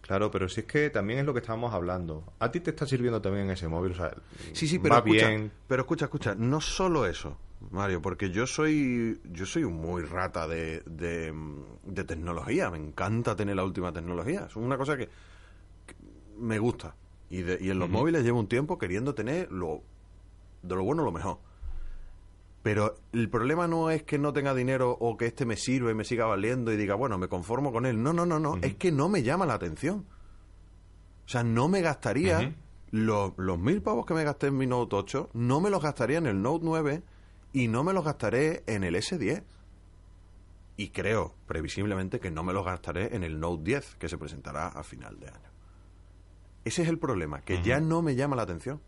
Claro, pero si es que también es lo que estábamos hablando. A ti te está sirviendo también ese móvil, o sea, Sí, sí, pero va escucha, bien. pero escucha, escucha, no solo eso, Mario, porque yo soy yo soy un muy rata de, de, de tecnología, me encanta tener la última tecnología, es una cosa que, que me gusta. Y, de- y en los móviles llevo un tiempo queriendo tener lo de lo bueno lo mejor. Pero el problema no es que no tenga dinero o que este me sirva y me siga valiendo y diga, bueno, me conformo con él. No, no, no, no. Es que no me llama la atención. O sea, no me gastaría los, los mil pavos que me gasté en mi Note 8, no me los gastaría en el Note 9 y no me los gastaré en el S10. Y creo, previsiblemente, que no me los gastaré en el Note 10, que se presentará a final de año. Ese es el problema, que ya no me llama la atención.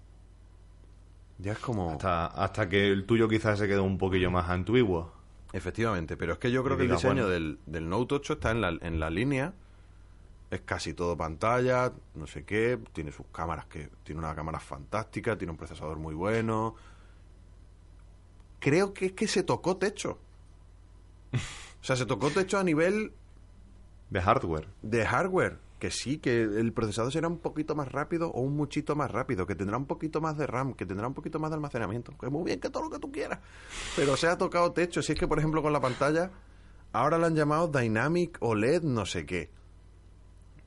Ya es como... Hasta, hasta que el tuyo quizás se quede un poquillo más antiguo. Efectivamente, pero es que yo creo que el diseño bueno. del, del Note 8 está en la, en la línea. Es casi todo pantalla, no sé qué. Tiene sus cámaras que. Tiene una cámara fantástica, tiene un procesador muy bueno. Creo que es que se tocó techo. O sea, se tocó techo a nivel De hardware. de hardware. Que sí, que el procesador será un poquito más rápido o un muchito más rápido, que tendrá un poquito más de RAM, que tendrá un poquito más de almacenamiento. Que muy bien, que todo lo que tú quieras. Pero se ha tocado techo. Si es que, por ejemplo, con la pantalla, ahora la han llamado Dynamic OLED no sé qué.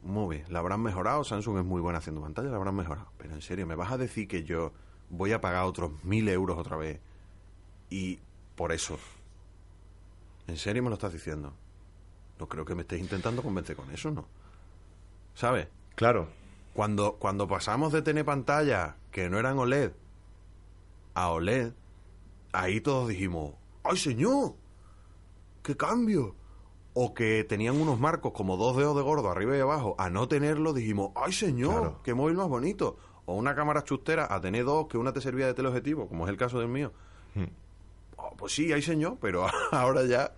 Muy bien, la habrán mejorado. Samsung es muy buena haciendo pantalla, la habrán mejorado. Pero en serio, ¿me vas a decir que yo voy a pagar otros mil euros otra vez? Y por eso. ¿En serio me lo estás diciendo? No creo que me estés intentando convencer con eso, ¿no? ¿Sabes? Claro. Cuando, cuando pasamos de tener pantallas que no eran OLED a OLED, ahí todos dijimos, ¡ay señor! ¡Qué cambio! O que tenían unos marcos como dos dedos de gordo arriba y abajo, a no tenerlo dijimos, ¡ay señor! Claro. ¡Qué móvil más bonito! O una cámara chustera a tener dos, que una te servía de teleobjetivo, como es el caso del mío. Hmm. Oh, pues sí, ay señor, pero ahora ya...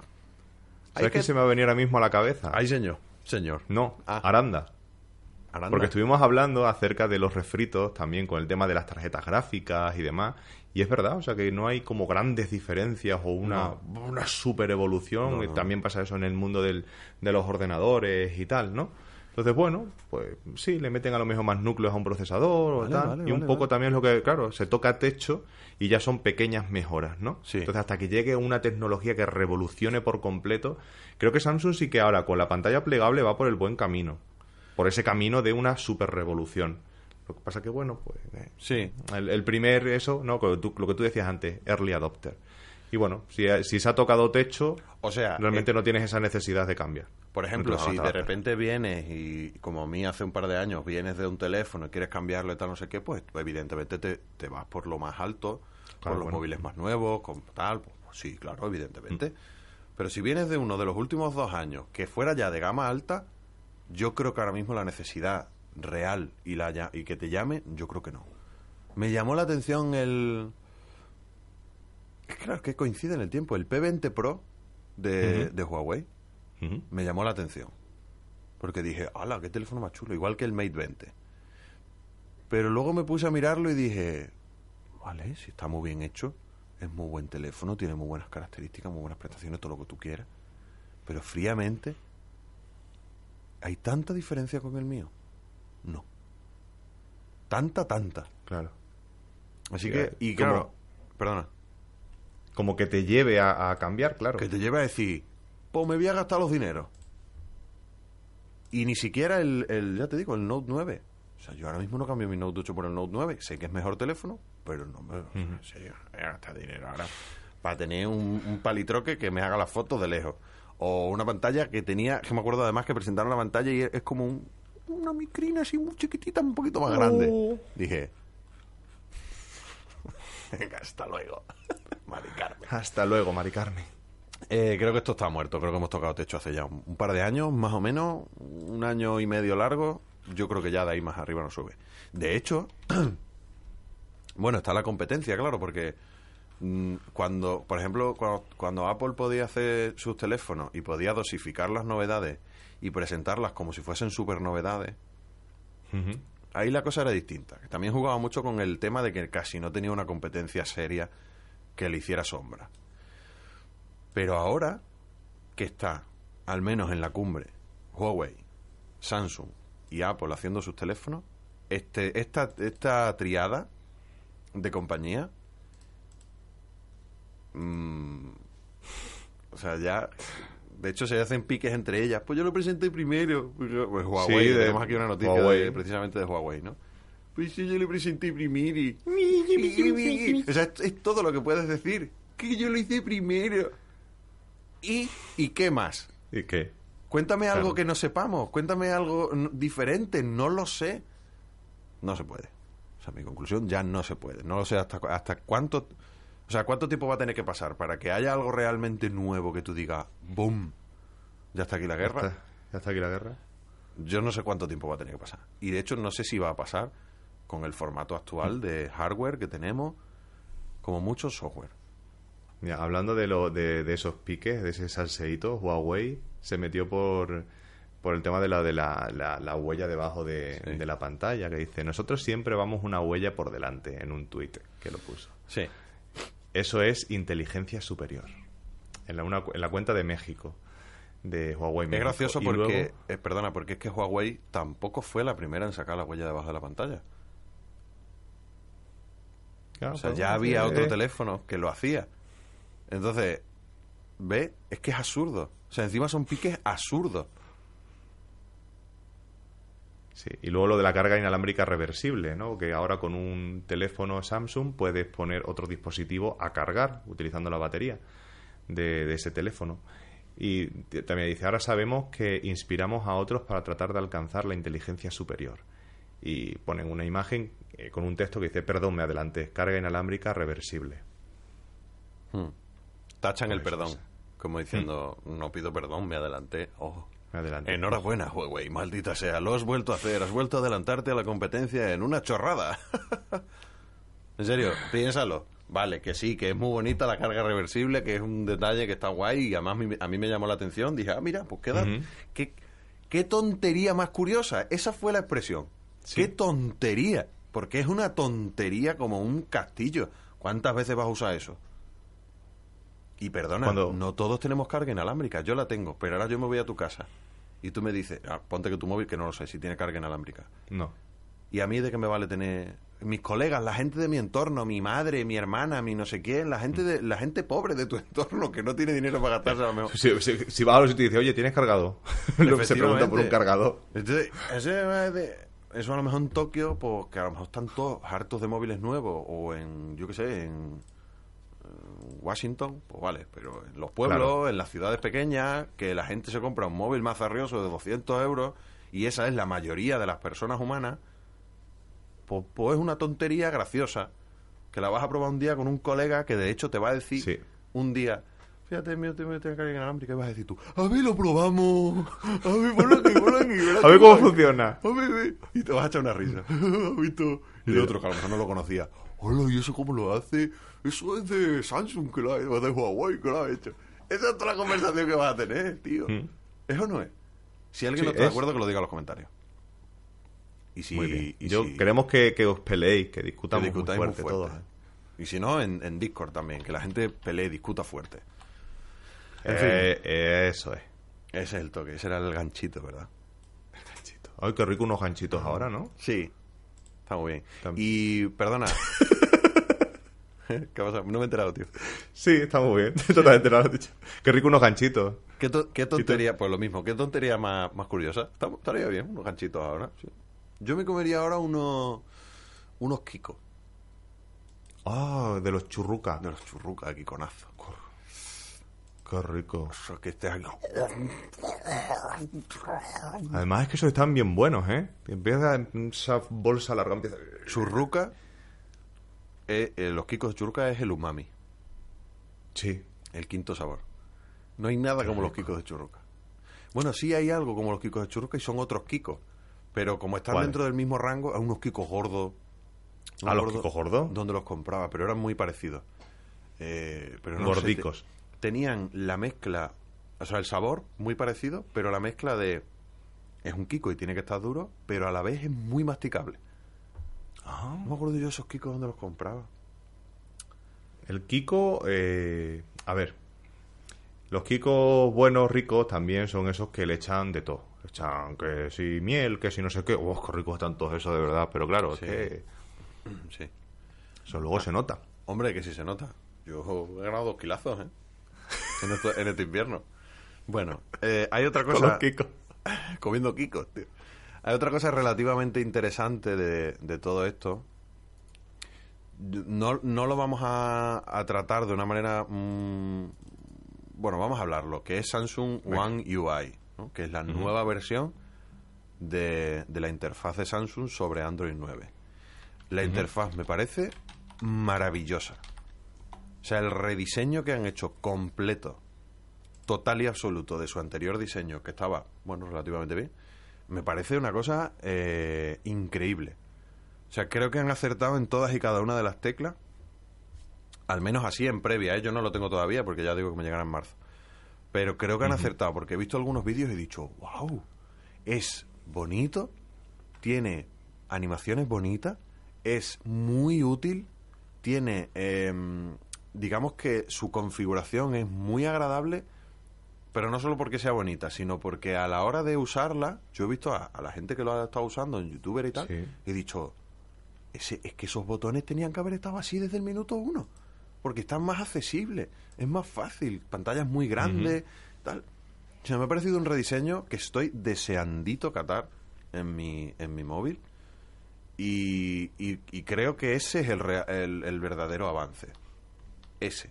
¿Sabes que... qué se me va a venir ahora mismo a la cabeza? Ay señor, señor. No, Ah. Aranda. Aranda. Porque estuvimos hablando acerca de los refritos también con el tema de las tarjetas gráficas y demás. Y es verdad, o sea que no hay como grandes diferencias o una, una super evolución. No, no. También pasa eso en el mundo del- de los ordenadores y tal, ¿no? Entonces, bueno, pues sí, le meten a lo mejor más núcleos a un procesador o tal. vale, y un vale, poco también es lo que, claro, se toca techo y ya son pequeñas mejoras, ¿no? Sí. Entonces, hasta que llegue una tecnología que revolucione por completo, creo que Samsung sí que ahora con la pantalla plegable va por el buen camino. Por ese camino de una super revolución. Lo que pasa que, bueno, pues eh, Sí, el, el primer eso, ¿no? Lo que, tú, lo que tú decías antes, early adopter. Y bueno, si, si se ha tocado techo, o sea... realmente eh, no tienes esa necesidad de cambiar. Por ejemplo, si de repente vienes y, como a mí hace un par de años, vienes de un teléfono y quieres cambiarlo y tal, no sé qué, pues evidentemente te, te vas por lo más alto, por Claro, los bueno. móviles más nuevos, con tal, pues, pues sí, claro, evidentemente. Mm. Pero si vienes de uno de los últimos dos años que fuera ya de gama alta, yo creo que ahora mismo la necesidad real y, la, y que te llame, yo creo que no. Me llamó la atención el... Es claro, que coincide en el tiempo. El P20 Pro de, de Huawei Me llamó la atención. Porque dije, ¡hala, qué teléfono más chulo! Igual que el Mate 20. Pero luego me puse a mirarlo y dije, vale, si está muy bien hecho, es muy buen teléfono, tiene muy buenas características, muy buenas prestaciones, todo lo que tú quieras. Pero fríamente, ¿hay tanta diferencia con el mío? No. Tanta, tanta. Claro. Así Sí, que, y como- claro, perdona, Como que te lleve a, a cambiar, claro. que te lleva a decir, pues me voy a gastar los dineros. Y ni siquiera el, el, ya te digo, el Note 9. O sea, yo ahora mismo no cambio mi Note 8 por el Note 9. Sé que es mejor teléfono, pero no me... En serio, voy a gastar dinero ahora para tener un, un palitroque que me haga las fotos de lejos. O una pantalla que tenía, que me acuerdo además que presentaron la pantalla y es como un- una micrina así muy chiquitita, un poquito más grande. Oh. Dije, hasta luego. Mari Carmen. Hasta luego, Mari Carmen. Eh, creo que esto está muerto, creo que hemos tocado techo hace ya un, un par de años, más o menos, un año y medio largo, yo creo que ya de ahí más arriba no sube. De hecho, bueno, está la competencia, claro, porque mm, cuando, por ejemplo, cuando, cuando Apple podía hacer sus teléfonos y podía dosificar las novedades y presentarlas como si fuesen super novedades, ahí la cosa era distinta. También jugaba mucho con el tema de que casi no tenía una competencia seria que le hiciera sombra. Pero ahora que está, al menos en la cumbre, Huawei, Samsung y Apple haciendo sus teléfonos, este, esta, esta triada de compañía, mm, o sea, ya, de hecho se hacen piques entre ellas. Pues yo lo presenté primero. Pues Huawei, Sí, de tenemos aquí una noticia de- precisamente de Huawei, ¿no? Pues sí, yo lo presenté primero. y- O sea, es, es todo lo que puedes decir. Que yo lo hice primero. ¿Y, ¿y qué más? ¿Y qué? Cuéntame algo Claro. que no sepamos. Cuéntame algo diferente. No lo sé. No se puede. O sea, mi conclusión ya no se puede. No lo sé hasta, hasta cuánto... O sea, cuánto tiempo va a tener que pasar para que haya algo realmente nuevo que tú digas, ¡boom! Ya está aquí la ¿Ya guerra. está, ya está aquí la guerra? Yo no sé cuánto tiempo va a tener que pasar. Y de hecho no sé si va a pasar con el formato Mm. actual de hardware que tenemos, como mucho software. Mira, hablando de, lo, de, de esos piques, de ese salseíto, Huawei se metió por, por el tema de la, de la, la- la huella debajo de, Sí. de la pantalla, que dice, nosotros siempre vamos una huella por delante, en un tuit que lo puso. Sí. Eso es inteligencia superior. En la, una- en la cuenta de México, de Huawei Es gracioso porque, luego- eh, perdona, porque es que Huawei tampoco fue la primera en sacar la huella debajo de la pantalla. Claro, O sea, pues, ya había otro teléfono que lo hacía. Entonces, ¿ve? Es que es absurdo. O sea, encima son piques absurdos. Sí, y luego lo de la carga inalámbrica reversible, ¿no? Que ahora con un teléfono Samsung puedes poner otro dispositivo a cargar utilizando la batería de, de ese teléfono. Y también dice, ahora sabemos que inspiramos a otros para tratar de alcanzar la inteligencia superior. Y ponen una imagen eh, con un texto que dice, perdón, me adelanté, carga inalámbrica reversible. Hmm. Tachan el Por eso, perdón. sea. Como diciendo, no pido perdón, me adelanté. Ojo. Me adelanté. Enhorabuena, Huawei, maldita sea. Lo has vuelto a hacer. Has vuelto a adelantarte a la competencia en una chorrada. en serio, piénsalo. Vale, que sí, que es muy bonita la carga reversible, que es un detalle que está guay y además mi- a mí me llamó la atención. Dije, ah, mira, pues queda. Ujú. qué, qué tontería más curiosa. Esa fue la expresión. Sí. Qué tontería. Porque es una tontería como un castillo. ¿Cuántas veces vas a usar eso? Y perdona, Cuando- no todos tenemos carga inalámbrica. Yo la tengo, pero ahora yo me voy a tu casa y tú me dices, ah, ponte que tu móvil, que no lo sé, si tiene carga inalámbrica. No. ¿Y a mí de qué me vale tener mis colegas, la gente de mi entorno, mi madre, mi hermana, mi no sé quién, la gente de la gente pobre de tu entorno que no tiene dinero para gastarse a lo mejor? Si, si, si vas a los y dice, oye, ¿tienes cargado? Luego se pregunta por un cargador. Entonces, ese es de- eso a lo mejor en Tokio, pues que a lo mejor están todos hartos de móviles nuevos, o en, yo qué sé, en Washington, pues vale, pero en los pueblos, Claro. en las ciudades pequeñas, que la gente se compra un móvil más arrioso de 200 euros, y esa es la mayoría de las personas humanas, pues, pues es una tontería graciosa, que la vas a probar un día con un colega que de hecho te va a decir Sí. un día, fíjate, mío, te metes carga inalámbrica y vas a decir tú, a ver, lo probamos, a ver, ponlo aquí, ponlo aquí, A ver cómo cómo va". funciona. A ver, ve. Y te vas a echar una risa. ¿Has visto? Y el otro que a lo mejor no lo conocía. Hola, ¿y eso cómo lo hace? Eso es de Samsung que lo ha o de Huawei que lo ha hecho. Esa es toda la conversación que vas a tener, tío. Mm. ¿Eso no es? Si alguien Sí, no está de es. acuerdo, que lo diga en los comentarios. Y si, Muy bien. y Yo si- queremos que, que os peleéis, que que discutamos muy discutáis muy fuerte, fuerte. todos. ¿eh? Y si no, en, en Discord también, que la gente pelee y discuta fuerte. En Eh, Eso es. Ese es el toque, ese era el ganchito, ¿verdad? Ganchito. Ay, qué rico unos ganchitos ahora, ¿no? Sí, está muy bien. Y, perdona. ¿Qué pasa? No me he enterado, tío. Sí, está muy bien. Totalmente lo has dicho. Qué rico unos ganchitos. ¿Qué, to- qué tontería? Pues lo mismo, ¿qué tontería más, más curiosa? Está- estaría bien, unos ganchitos ahora. sí. Yo me comería ahora unos unos kikos Ah, de los churrucas. de los churrucas aquí conazo. Qué rico. Eso que estés aquí. Además es que esos están bien buenos, ¿eh? Empieza esa bolsa larga, empieza... Churruca, eh, eh, los kikos de churruca es el umami, Sí. el quinto sabor. No hay nada como los Kikos de Churruca. Bueno, sí hay algo como los Kikos de Churruca y son otros Kikos. Pero como están dentro del mismo rango, hay unos Kikos gordos. ¿A los Kikos gordos? ¿Dónde los compraba? Pero eran muy parecidos. Eh, pero no sé, Gordicos. te- tenían la mezcla, o sea, el sabor muy parecido, pero la mezcla de. Es un Kiko y tiene que estar duro, pero a la vez es muy masticable. No me acuerdo yo esos Kikos donde los compraba. El Kiko, eh, a ver, los Kikos buenos, ricos, también son esos que le echan de todo. Le echan que si miel, que si no sé qué. ¡Oh, qué ricos están todos esos de verdad! Pero claro, es Sí. que Sí. eso luego se nota. Hombre, que sí se nota. Yo he ganado dos kilazos, ¿eh? En, esto- en este invierno. Bueno, eh, hay otra Con cosa... los Kikos. comiendo kikos, tío. Hay otra cosa relativamente interesante de, de todo esto. No, no lo vamos a, a tratar de una manera... mm, bueno, vamos a hablarlo, que es Samsung One UI, ¿no? que es la nueva versión de, de la interfaz de Samsung sobre Android 9. La interfaz me parece maravillosa. O sea, el rediseño que han hecho completo total y absoluto de su anterior diseño, que estaba, bueno, relativamente bien, me parece una cosa eh, increíble. O sea, creo que han acertado en todas y cada una de las teclas, al menos así en previa, ¿eh? yo no lo tengo todavía porque ya digo que me llegará en marzo. Pero creo que han acertado porque he visto algunos vídeos y he dicho, wow, es bonito, tiene animaciones bonitas, es muy útil, tiene, em, digamos que su configuración es muy agradable, pero no solo porque sea bonita, sino porque a la hora de usarla, yo he visto a, a la gente que lo ha estado usando en youtuber y tal, Sí. he dicho, ese, es que esos botones tenían que haber estado así desde el minuto uno, porque están más accesibles, es más fácil, pantallas muy grandes, tal. O sea, me ha parecido un rediseño que estoy deseandito catar en mi, en mi móvil y, y- y creo que ese es el, el, el verdadero avance. Ese.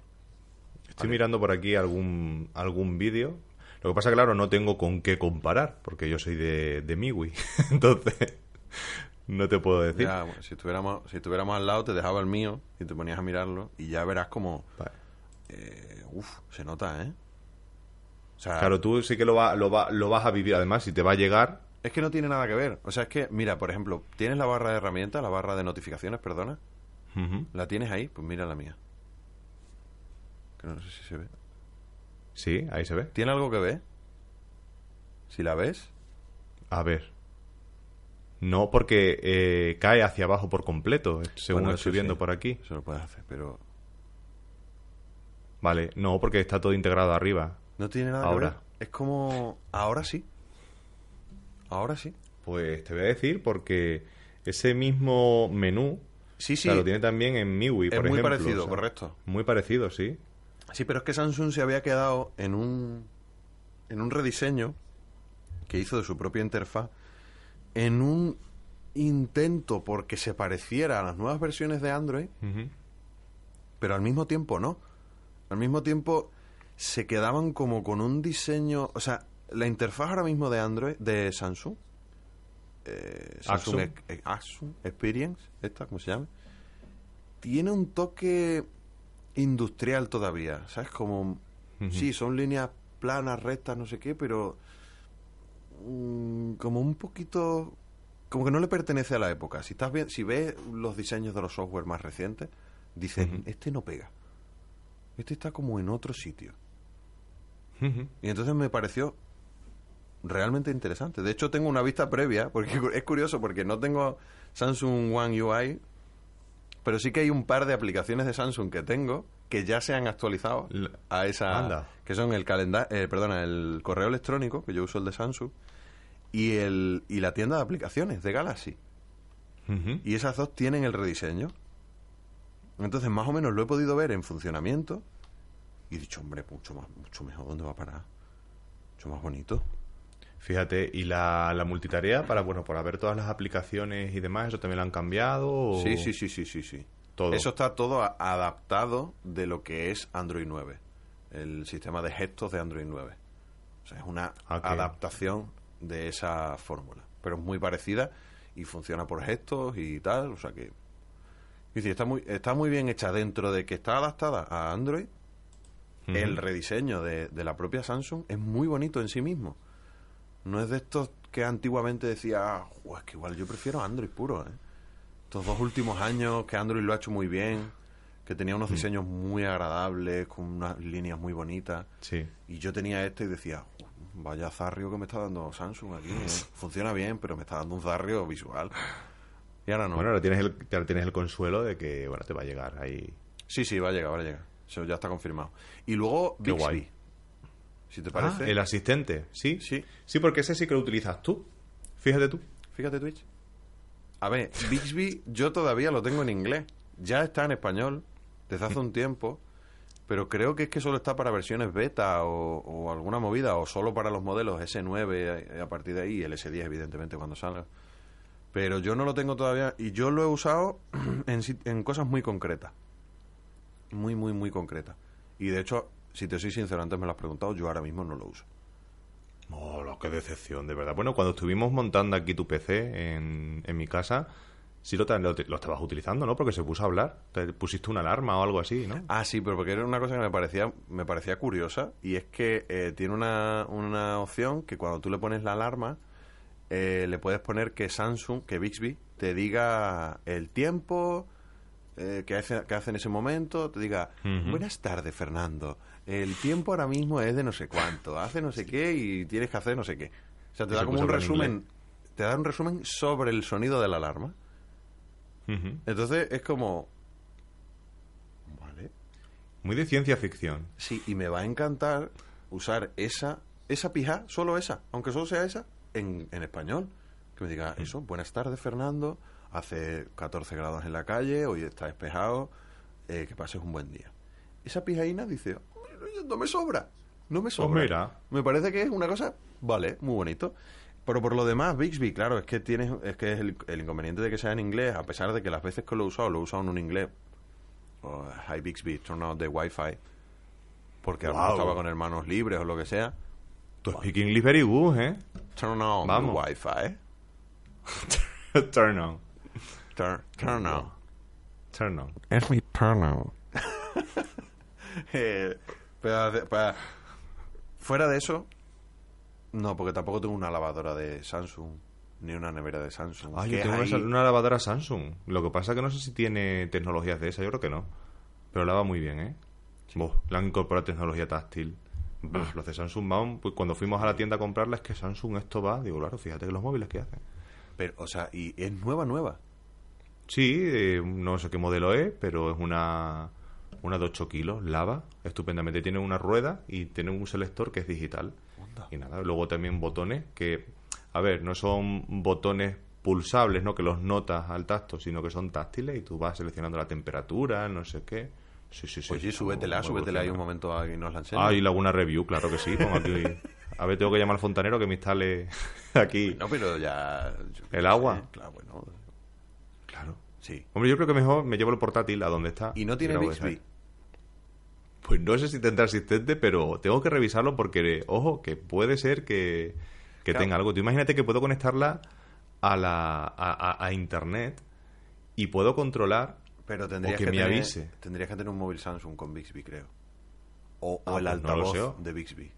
Estoy mirando por aquí algún, algún vídeo. Lo que pasa, claro, no tengo con qué comparar, porque yo soy de, de MIUI. Entonces, no te puedo decir. Ya, bueno, si estuviéramos, si estuviéramos al lado, te dejaba el mío y te ponías a mirarlo y ya verás como. Vale. eh, uf, se nota, ¿eh? O sea, Claro, tú sí que lo, va, lo, va- lo vas a vivir. Además, si te va a llegar, es que no tiene nada que ver. O sea, es que, mira, por ejemplo, tienes la barra de herramientas, la barra de notificaciones, perdona. ¿La tienes ahí? Pues mira la mía. Que no sé si se ve. sí, ahí se ve. ¿Tiene algo que ver? Si la ves. A ver. No, porque eh, cae hacia abajo por completo, según Bueno, estoy viendo sí, por aquí. Eso lo puedes hacer, pero. Vale, no, porque está todo integrado arriba. No tiene nada Ahora. que ver. Es como. Ahora sí. Ahora sí. Pues te voy a decir porque ese mismo menú Sí, o sí. sea, lo tiene también en MIUI, Es por muy ejemplo, parecido, o sea, correcto. Muy parecido, sí. Sí, pero es que Samsung se había quedado en un en un rediseño que hizo de su propia interfaz en un intento porque se pareciera a las nuevas versiones de Android, pero al mismo tiempo no. Al mismo tiempo se quedaban como con un diseño, o sea, la interfaz ahora mismo de Android de Samsung eh, Samsung Axum. Ex- Axum Experience, esta, ¿cómo se llama? Tiene un toque industrial todavía, ¿sabes? Como, sí, son líneas planas, rectas, no sé qué, pero mm, como un poquito, como que no le pertenece a la época. Si estás bien, si ves los diseños de los software más recientes, dices, este no pega, este está como en otro sitio. Y entonces me pareció realmente interesante. De hecho, tengo una vista previa, porque es curioso, porque no tengo Samsung One UI, pero sí que hay un par de aplicaciones de Samsung que tengo que ya se han actualizado a esa Anda. que son el calendario, perdona, el correo electrónico, que yo uso el de Samsung, y el y la tienda de aplicaciones de Galaxy. Y esas dos tienen el rediseño. Entonces, más o menos lo he podido ver en funcionamiento y he dicho, hombre, mucho más mucho mejor, ¿dónde va a parar? Mucho más bonito. Fíjate, ¿y la, la multitarea para, bueno, para ver todas las aplicaciones y demás, eso también lo han cambiado? o- Sí, sí, sí, sí, sí, sí. Todo. Eso está todo adaptado de lo que es Android 9, el sistema de gestos de Android 9. O sea, es una Ah, adaptación de esa fórmula, pero es muy parecida y funciona por gestos y tal, o sea que está muy está muy bien hecha dentro de que está adaptada a Android. El rediseño de, de la propia Samsung es muy bonito en sí mismo. No es de estos que antiguamente decía, "Ah, "Jo, es que igual yo prefiero Android puro. ¿eh". Estos dos últimos años que Android lo ha hecho muy bien, que tenía Mm. unos diseños muy agradables, con unas líneas muy bonitas. Sí. Y yo tenía este y decía, "Jo, vaya zarrio que me está dando Samsung aquí. ¿eh". Funciona bien, pero me está dando un zarrio visual. Y ahora no. Bueno, ahora tienes, el, ahora tienes el consuelo de que, bueno, te va a llegar ahí. Sí, sí, va a llegar, va a llegar. Eso ya está confirmado. Y luego Bixby. guay. Si te parece. Ah, el asistente, ¿sí? Sí. Sí, porque ese sí que lo utilizas tú. Fíjate tú. Fíjate Twitch. A ver, Bixby yo todavía lo tengo en inglés. Ya está en español desde hace un tiempo, pero creo que es que solo está para versiones beta o, o alguna movida, o solo para los modelos S9 a, a partir de ahí, y el S10 evidentemente cuando salga. Pero yo no lo tengo todavía y yo lo he usado en, sit- en cosas muy concretas. Muy, muy, muy concretas. Y de hecho, si te soy sincero, antes me lo has preguntado, yo ahora mismo no lo uso. Oh, lo qué decepción, de verdad. Bueno, cuando estuvimos montando aquí tu PC en, en mi casa, sí lo, lo, lo estabas utilizando, ¿no? Porque se puso a hablar. Te pusiste una alarma o algo así, ¿no? Ah, sí, pero porque era una cosa que me parecía, me parecía curiosa y es que eh, tiene una, una opción que cuando tú le pones la alarma eh, le puedes poner que Samsung, que Bixby, te diga el tiempo eh, que, hace, que hace en ese momento, te diga, buenas tardes Fernando, el tiempo ahora mismo es de no sé cuánto, hace no sé qué y tienes que hacer no sé qué. O sea, te da como un resumen, te da un resumen sobre el sonido de la alarma. Entonces es como... Vale. Muy de ciencia ficción. Sí, y me va a encantar usar esa, esa pija, solo esa, aunque solo sea esa, en, en español. Que me diga eso, buenas tardes Fernando, hace 14 grados en la calle, hoy está despejado, eh, que pases un buen día. Esa pijaína dice, "Oye, no me sobra, no me sobra. Pues mira. Me parece que es una cosa, vale, muy bonito. Pero por lo demás, Bixby, claro, es que tienes, es que es el, el inconveniente de que sea en inglés, a pesar de que las veces que lo he usado, lo he usado en un inglés. Oh, hi Bixby, turn on the Wi-Fi. Porque Wow. estaba con hermanos libres o lo que sea. Tu speak English very good, ¿eh? Turn on Vamos. the Wi-Fi. turn on. Turn, turn on. Turn on. Es mi turn on. Eh, pero, pero, fuera de eso, no, porque tampoco tengo una lavadora de Samsung, ni una nevera de Samsung. Ah, yo es tengo una, lavadora Samsung. Lo que pasa que no sé si tiene tecnologías de esa, yo creo que no. Pero lava muy bien, ¿eh? Buh, le han incorporado tecnología táctil. Buh, los de Samsung van, pues cuando fuimos a la tienda a comprarla es que Samsung esto va, digo, claro, fíjate que los móviles que hacen. Pero, o sea, y es nueva, nueva. Sí, eh, no sé qué modelo es, pero es una, una de 8 kilos, lava, estupendamente. Tiene una rueda y tiene un selector que es digital. Onda. Y nada, luego también botones que, a ver, no son botones pulsables, ¿no? Que los notas al tacto, sino que son táctiles y tú vas seleccionando la temperatura, no sé qué. Sí, sí, sí. Pues sí, está súbetela, súbetela ahí un momento a que nos la enseñe. Ah, y alguna review, claro que sí. Pongo aquí. A ver, tengo que llamar al fontanero que me instale aquí. No, pero ya... ¿El agua? Claro, bueno, Claro. sí. Hombre, yo creo que mejor me llevo el portátil a donde está. ¿Y no tiene Bixby? Pues no sé si tendrá asistente, pero tengo que revisarlo porque, ojo, que puede ser que, que Claro. tenga algo. Tú imagínate que puedo conectarla a, la, a, a- a internet y puedo controlar. Pero tendrías O que que, me tener, avise. Tendrías que tener un móvil Samsung con Bixby, creo. O, o Ah, el pues lo altavoz de Bixby.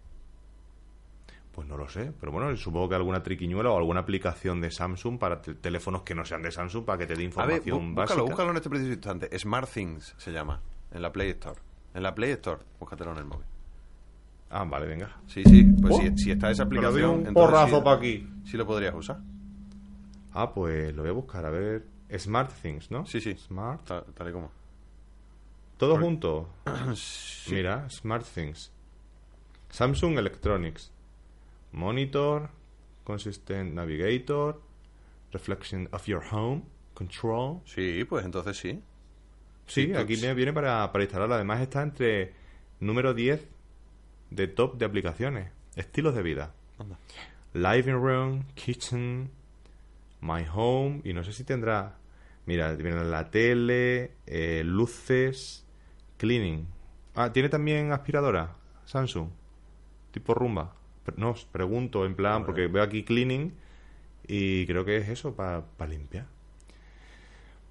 Pues no lo sé, pero bueno, supongo que alguna triquiñuela o alguna aplicación de Samsung para te- teléfonos que no sean de Samsung para que te dé A ver, información bú- básica. búscalo, búscalo en este preciso instante. Smart Things se llama. En la Play Store. En la Play Store, búscatelo en el móvil. Ah, vale, venga. Sí, sí. Pues Oh, si, si está esa aplicación. doy un entonces porrazo sí- pa' aquí. Sí lo podrías usar. Ah, pues lo voy a buscar, a ver. Smart Things, ¿no? Sí, sí. Smart. Tal, tal y como. Todo Por- junto. Sí. Mira, Smart Things. Samsung Electronics. Monitor. Consistent Navigator. Reflection of your home. Control. Sí, pues entonces sí. Sí, aquí me viene para, para instalarlo. Además está entre número 10 de top de aplicaciones. Estilos de vida. Anda. Living Room, Kitchen, My Home. Y no sé si tendrá... Mira, viene la tele, eh, luces, cleaning. Ah, ¿tiene también aspiradora? Samsung. Tipo rumba. Pero no, os pregunto en plan, porque veo aquí cleaning y creo que es eso, para limpiar.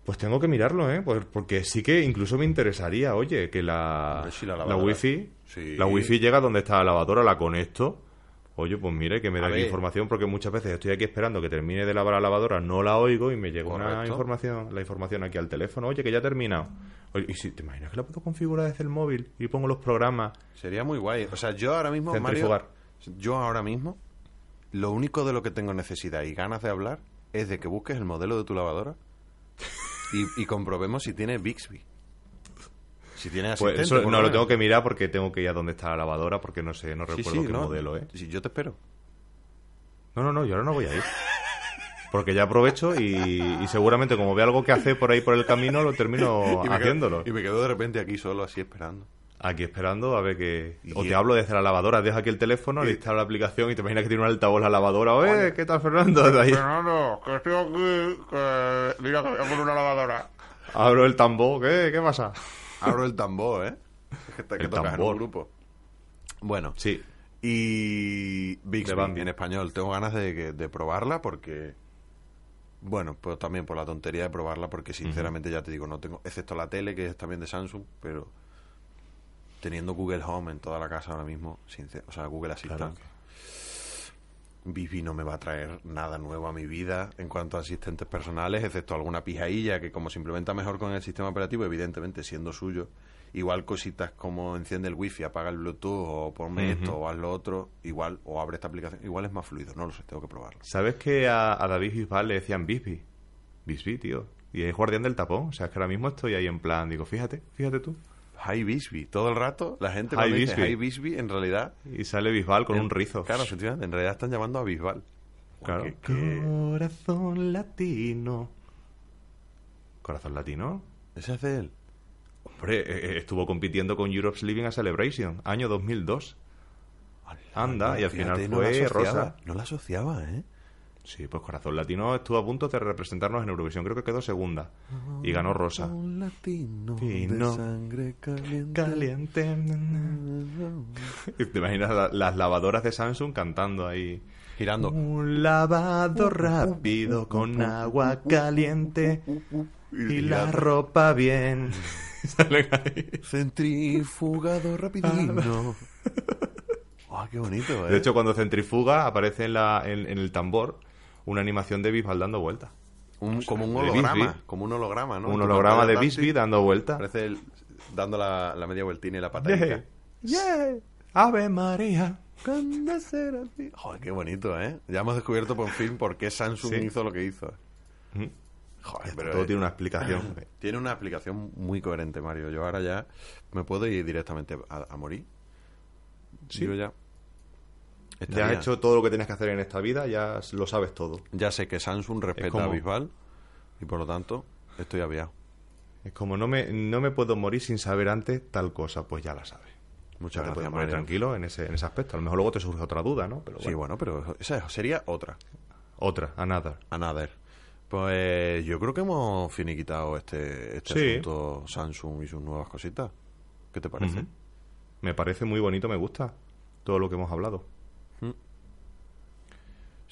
Pues tengo que mirarlo, ¿eh? Pues porque sí que incluso me interesaría, oye, que la, sí, la la, wifi, Sí. la wifi llega donde está la lavadora, la conecto. Oye, pues mire, que me da información porque muchas veces estoy aquí esperando que termine de lavar la lavadora, no la oigo y me llega una información, la información aquí al teléfono, oye, que ya ha terminado. Oye, y si te imaginas que la puedo configurar desde el móvil y pongo los programas, Sería muy guay. O sea, yo ahora mismo, Mario, yo ahora mismo, lo único de lo que tengo necesidad y ganas de hablar es de que busques el modelo de tu lavadora y, y comprobemos si tiene Bixby. Si tiene pues eso no lo tengo que mirar porque tengo que ir a donde está la lavadora porque no sé, no Sí, recuerdo sí, qué no. modelo, ¿eh? Sí, yo te espero. No, no, no, yo ahora no voy a ir. Porque ya aprovecho y, y seguramente como veo algo que hacer por ahí por el camino, lo termino Y me quedo- haciéndolo. y me quedo de repente aquí solo, así esperando. Aquí esperando a ver que... O te hablo desde la lavadora, deja aquí el teléfono, le Y- instalo la aplicación y te imaginas que tiene un altavoz la lavadora. Oye, ¿qué tal, Fernando? Fernando, que estoy aquí, que... Mira que voy a poner una lavadora. abro el tambor, ¿qué? ¿Qué pasa? Abro el tambor, ¿eh? Es que, te- que El tocas en tambor. grupo. Bueno, Sí, Y Bixby, en español. Tengo ganas de, que- de probarla porque... Bueno, pues también por la tontería de probarla porque sinceramente ya te digo, no tengo... Excepto la tele, que es también de Samsung, pero... Teniendo Google Home en toda la casa ahora mismo, sincer- o sea, Google Assistant, Claro. No me va a traer nada nuevo a mi vida en cuanto a asistentes personales, excepto alguna pijailla que como se implementa mejor con el sistema operativo, evidentemente siendo suyo, igual cositas como enciende el wifi, apaga el bluetooth o ponme esto o haz lo otro, igual, o abre esta aplicación, igual es más fluido, no lo sé, tengo que probarlo. ¿sabes que a, a David Bisbal le decían Bisbi? Bisbi, tío. Y es guardián del tapón. O sea, es que ahora mismo estoy ahí en plan, digo, fíjate, fíjate tú. Hi Bixby, todo el rato la gente Hi cuando dice. Hi Bixby en realidad... Y sale Bisbal con en- un rizo. Claro, efectivamente, en realidad están llamando a Bisbal. Claro. Que- que- Corazón latino. ¿Corazón latino? Ese es de él. Hombre, eh, eh, estuvo compitiendo con Europe's Living a Celebration, año 2002. Anda, y al final no la fue asociaba, Rosa. No la asociaba, ¿eh? Sí, pues Corazón Latino estuvo a punto de representarnos en Eurovisión. Creo que quedó segunda. Y ganó Rosa. Un latino Fino. de sangre caliente. ¿Te imaginas la- las lavadoras de Samsung cantando ahí? Girando. Un lavado rápido con agua caliente y la ropa bien. Salen ahí. Centrifugado rapidino. Ah, qué bonito, ¿eh? De hecho, cuando centrifuga aparece en, la, en, en el tambor una animación de Bisbal dando vueltas. Un- como un holograma. Como un holograma, ¿no? un holograma de Bisbee dando vueltas. Parece el- dando la, la media vueltina y la patadita. Yeah. Yeah. Ave María. Joder, qué bonito, ¿eh? Ya hemos descubierto por fin por qué Samsung Sí. hizo lo que hizo. Mm. Joder, pero Todo eh, tiene una explicación. tiene una explicación muy coherente, Mario. Yo ahora ya me puedo ir directamente a, a morir. Sí. Yo ya. Ya estaría- has hecho todo lo que tienes que hacer en esta vida, ya lo sabes todo. Ya sé que Samsung respeta como- a Bisbal y por lo tanto estoy aviado. Es como no me, no me puedo morir sin saber antes tal cosa, pues ya la sabes. Muchas Ya te puedes gracias, poner tranquilo en ese, en ese aspecto. A lo mejor luego te surge otra duda, ¿no? Pero Sí, bueno. pero esa sería otra. Otra, another. Another. Pues yo creo que hemos finiquitado este, este Sí. asunto Samsung y sus nuevas cositas. ¿Qué te parece? Me parece muy bonito, me gusta todo lo que hemos hablado.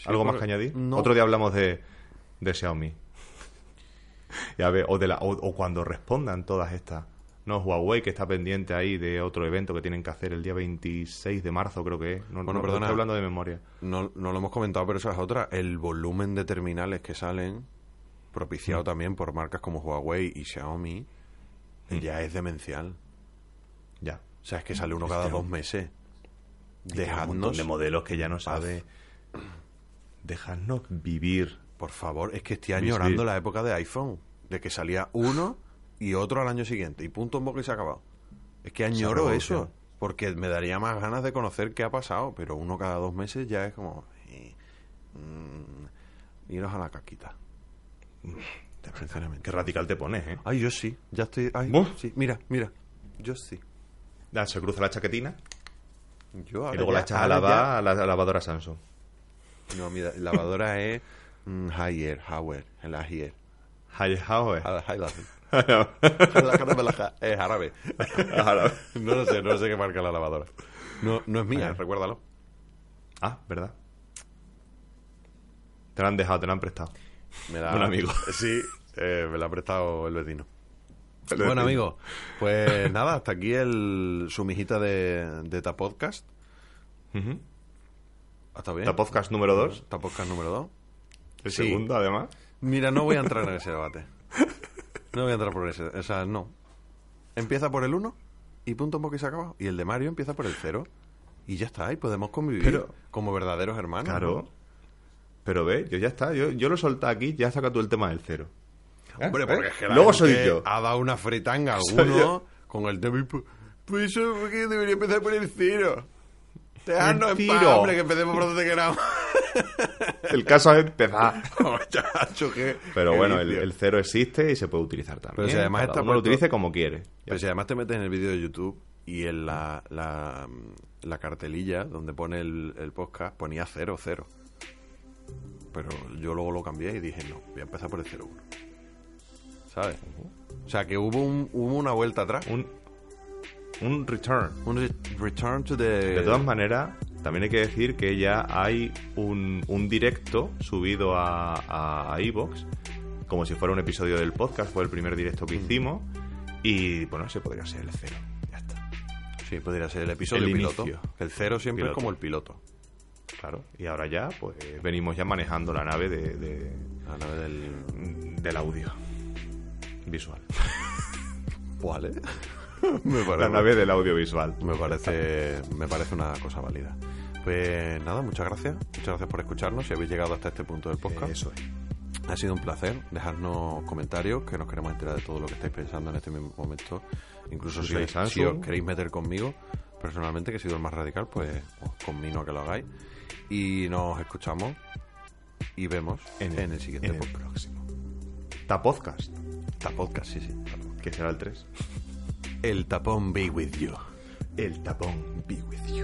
Sí, ¿Algo más que añadir? No. Otro día hablamos de, de Xiaomi. y a ver, o, de la, o, o cuando respondan todas estas. No, Huawei, que está pendiente ahí de otro evento que tienen que hacer el día 26 de marzo, creo que es. No, Bueno, no, perdona. Estoy hablando de memoria. No, no lo hemos comentado, pero esa es otra. El volumen de terminales que salen, propiciado Mm. también por marcas como Huawei y Xiaomi, Mm. ya es demencial. Ya. O sea, es que sale uno cada Hostia. dos meses. Dejadnos, de modelos que ya no sabe. Dejadnos vivir. por favor, es que estoy añorando la época de iPhone, de que salía uno y otro al año siguiente, y punto en boca y se ha acabado. Es que añoro eso, porque me daría más ganas de conocer qué ha pasado, pero uno cada dos meses ya es como... eh, mm, iros a la caquita. Sinceramente. Qué radical te pones, ¿eh? Ay, yo sí, ya estoy... Ay, sí, mira, mira, yo sí. Se cruza la chaquetina Yo y luego ya- la echas a lavar a la, a la lavadora Samsung. No, mi lavadora es mm, Haier, Hauer, en la Haier. Hi- how, eh. Es árabe. No lo sé, no sé qué marca la lavadora. No, no es mía, recuérdalo. ah, ¿verdad? Te la han dejado, te la han prestado. Me. Un amigo. Sí, Eh, me la ha prestado el vecino. Bueno, amigos, pues nada, hasta aquí el sumijita de, de Ta Podcast. ¿Está bien? La podcast número 2. Ta Podcast número 2. El Sí. segundo, además. Mira, no voy a entrar en ese debate. No voy a entrar por ese. O sea, no. Empieza por el 1 y punto un poco y se acaba. Y el de Mario empieza por el 0. Y ya está, y podemos convivir Pero- como verdaderos hermanos. Claro. ¿no? Pero ve, yo ya está. Yo, yo lo solté aquí, ya saca tú el tema del cero. ¿Eh? Hombre, ¿Eh? porque es que la Luego gente soy yo. Ha dado una fritanga a alguno con el tema. Pues eso porque debería empezar por el 0. Dejadnos en paz, hombre, que empecemos por donde queramos. El caso es empezar. Chacho, qué- Pero qué bueno, el, cero existe y se puede utilizar también. Pero si además Cada está uno lo utilice como quiere. Pero si además te metes en el vídeo de YouTube y en la, la, la cartelilla donde pone el, el podcast ponía 0, 0. Pero yo luego lo cambié y dije, no, voy a empezar por el 0, 1. ¿Sabes? O sea, que hubo, un, hubo una vuelta atrás. Un, un return. Un re- return to the... De todas maneras, también hay que decir que ya hay un, un directo subido a, a, a iVoox, como si fuera un episodio del podcast, fue el primer directo Mm. que hicimos, y bueno, ese podría ser el cero. Ya está. Sí, podría ser el episodio El piloto. inicio. El 0 siempre Piloto. es como el piloto. Claro. Y ahora ya, pues venimos ya manejando la nave de, la vez del... del audio visual. Vale. Me parece... La nave del audiovisual. Me parece, me parece una cosa válida. Pues nada, muchas gracias. Muchas gracias por escucharnos. Si habéis llegado hasta este punto del podcast, Eso es. ha sido un placer. Dejadnos comentarios, que nos queremos enterar de todo lo que estáis pensando en este mismo momento. Incluso Si os queréis meter conmigo, personalmente, que he sido el más radical, pues os conmino a que lo hagáis. Y nos escuchamos y vemos en, el siguiente en el podcast. próximo. Ta podcast, Ta podcast, sí, sí. que será el 3. El tapón be with you. El tapón be with you.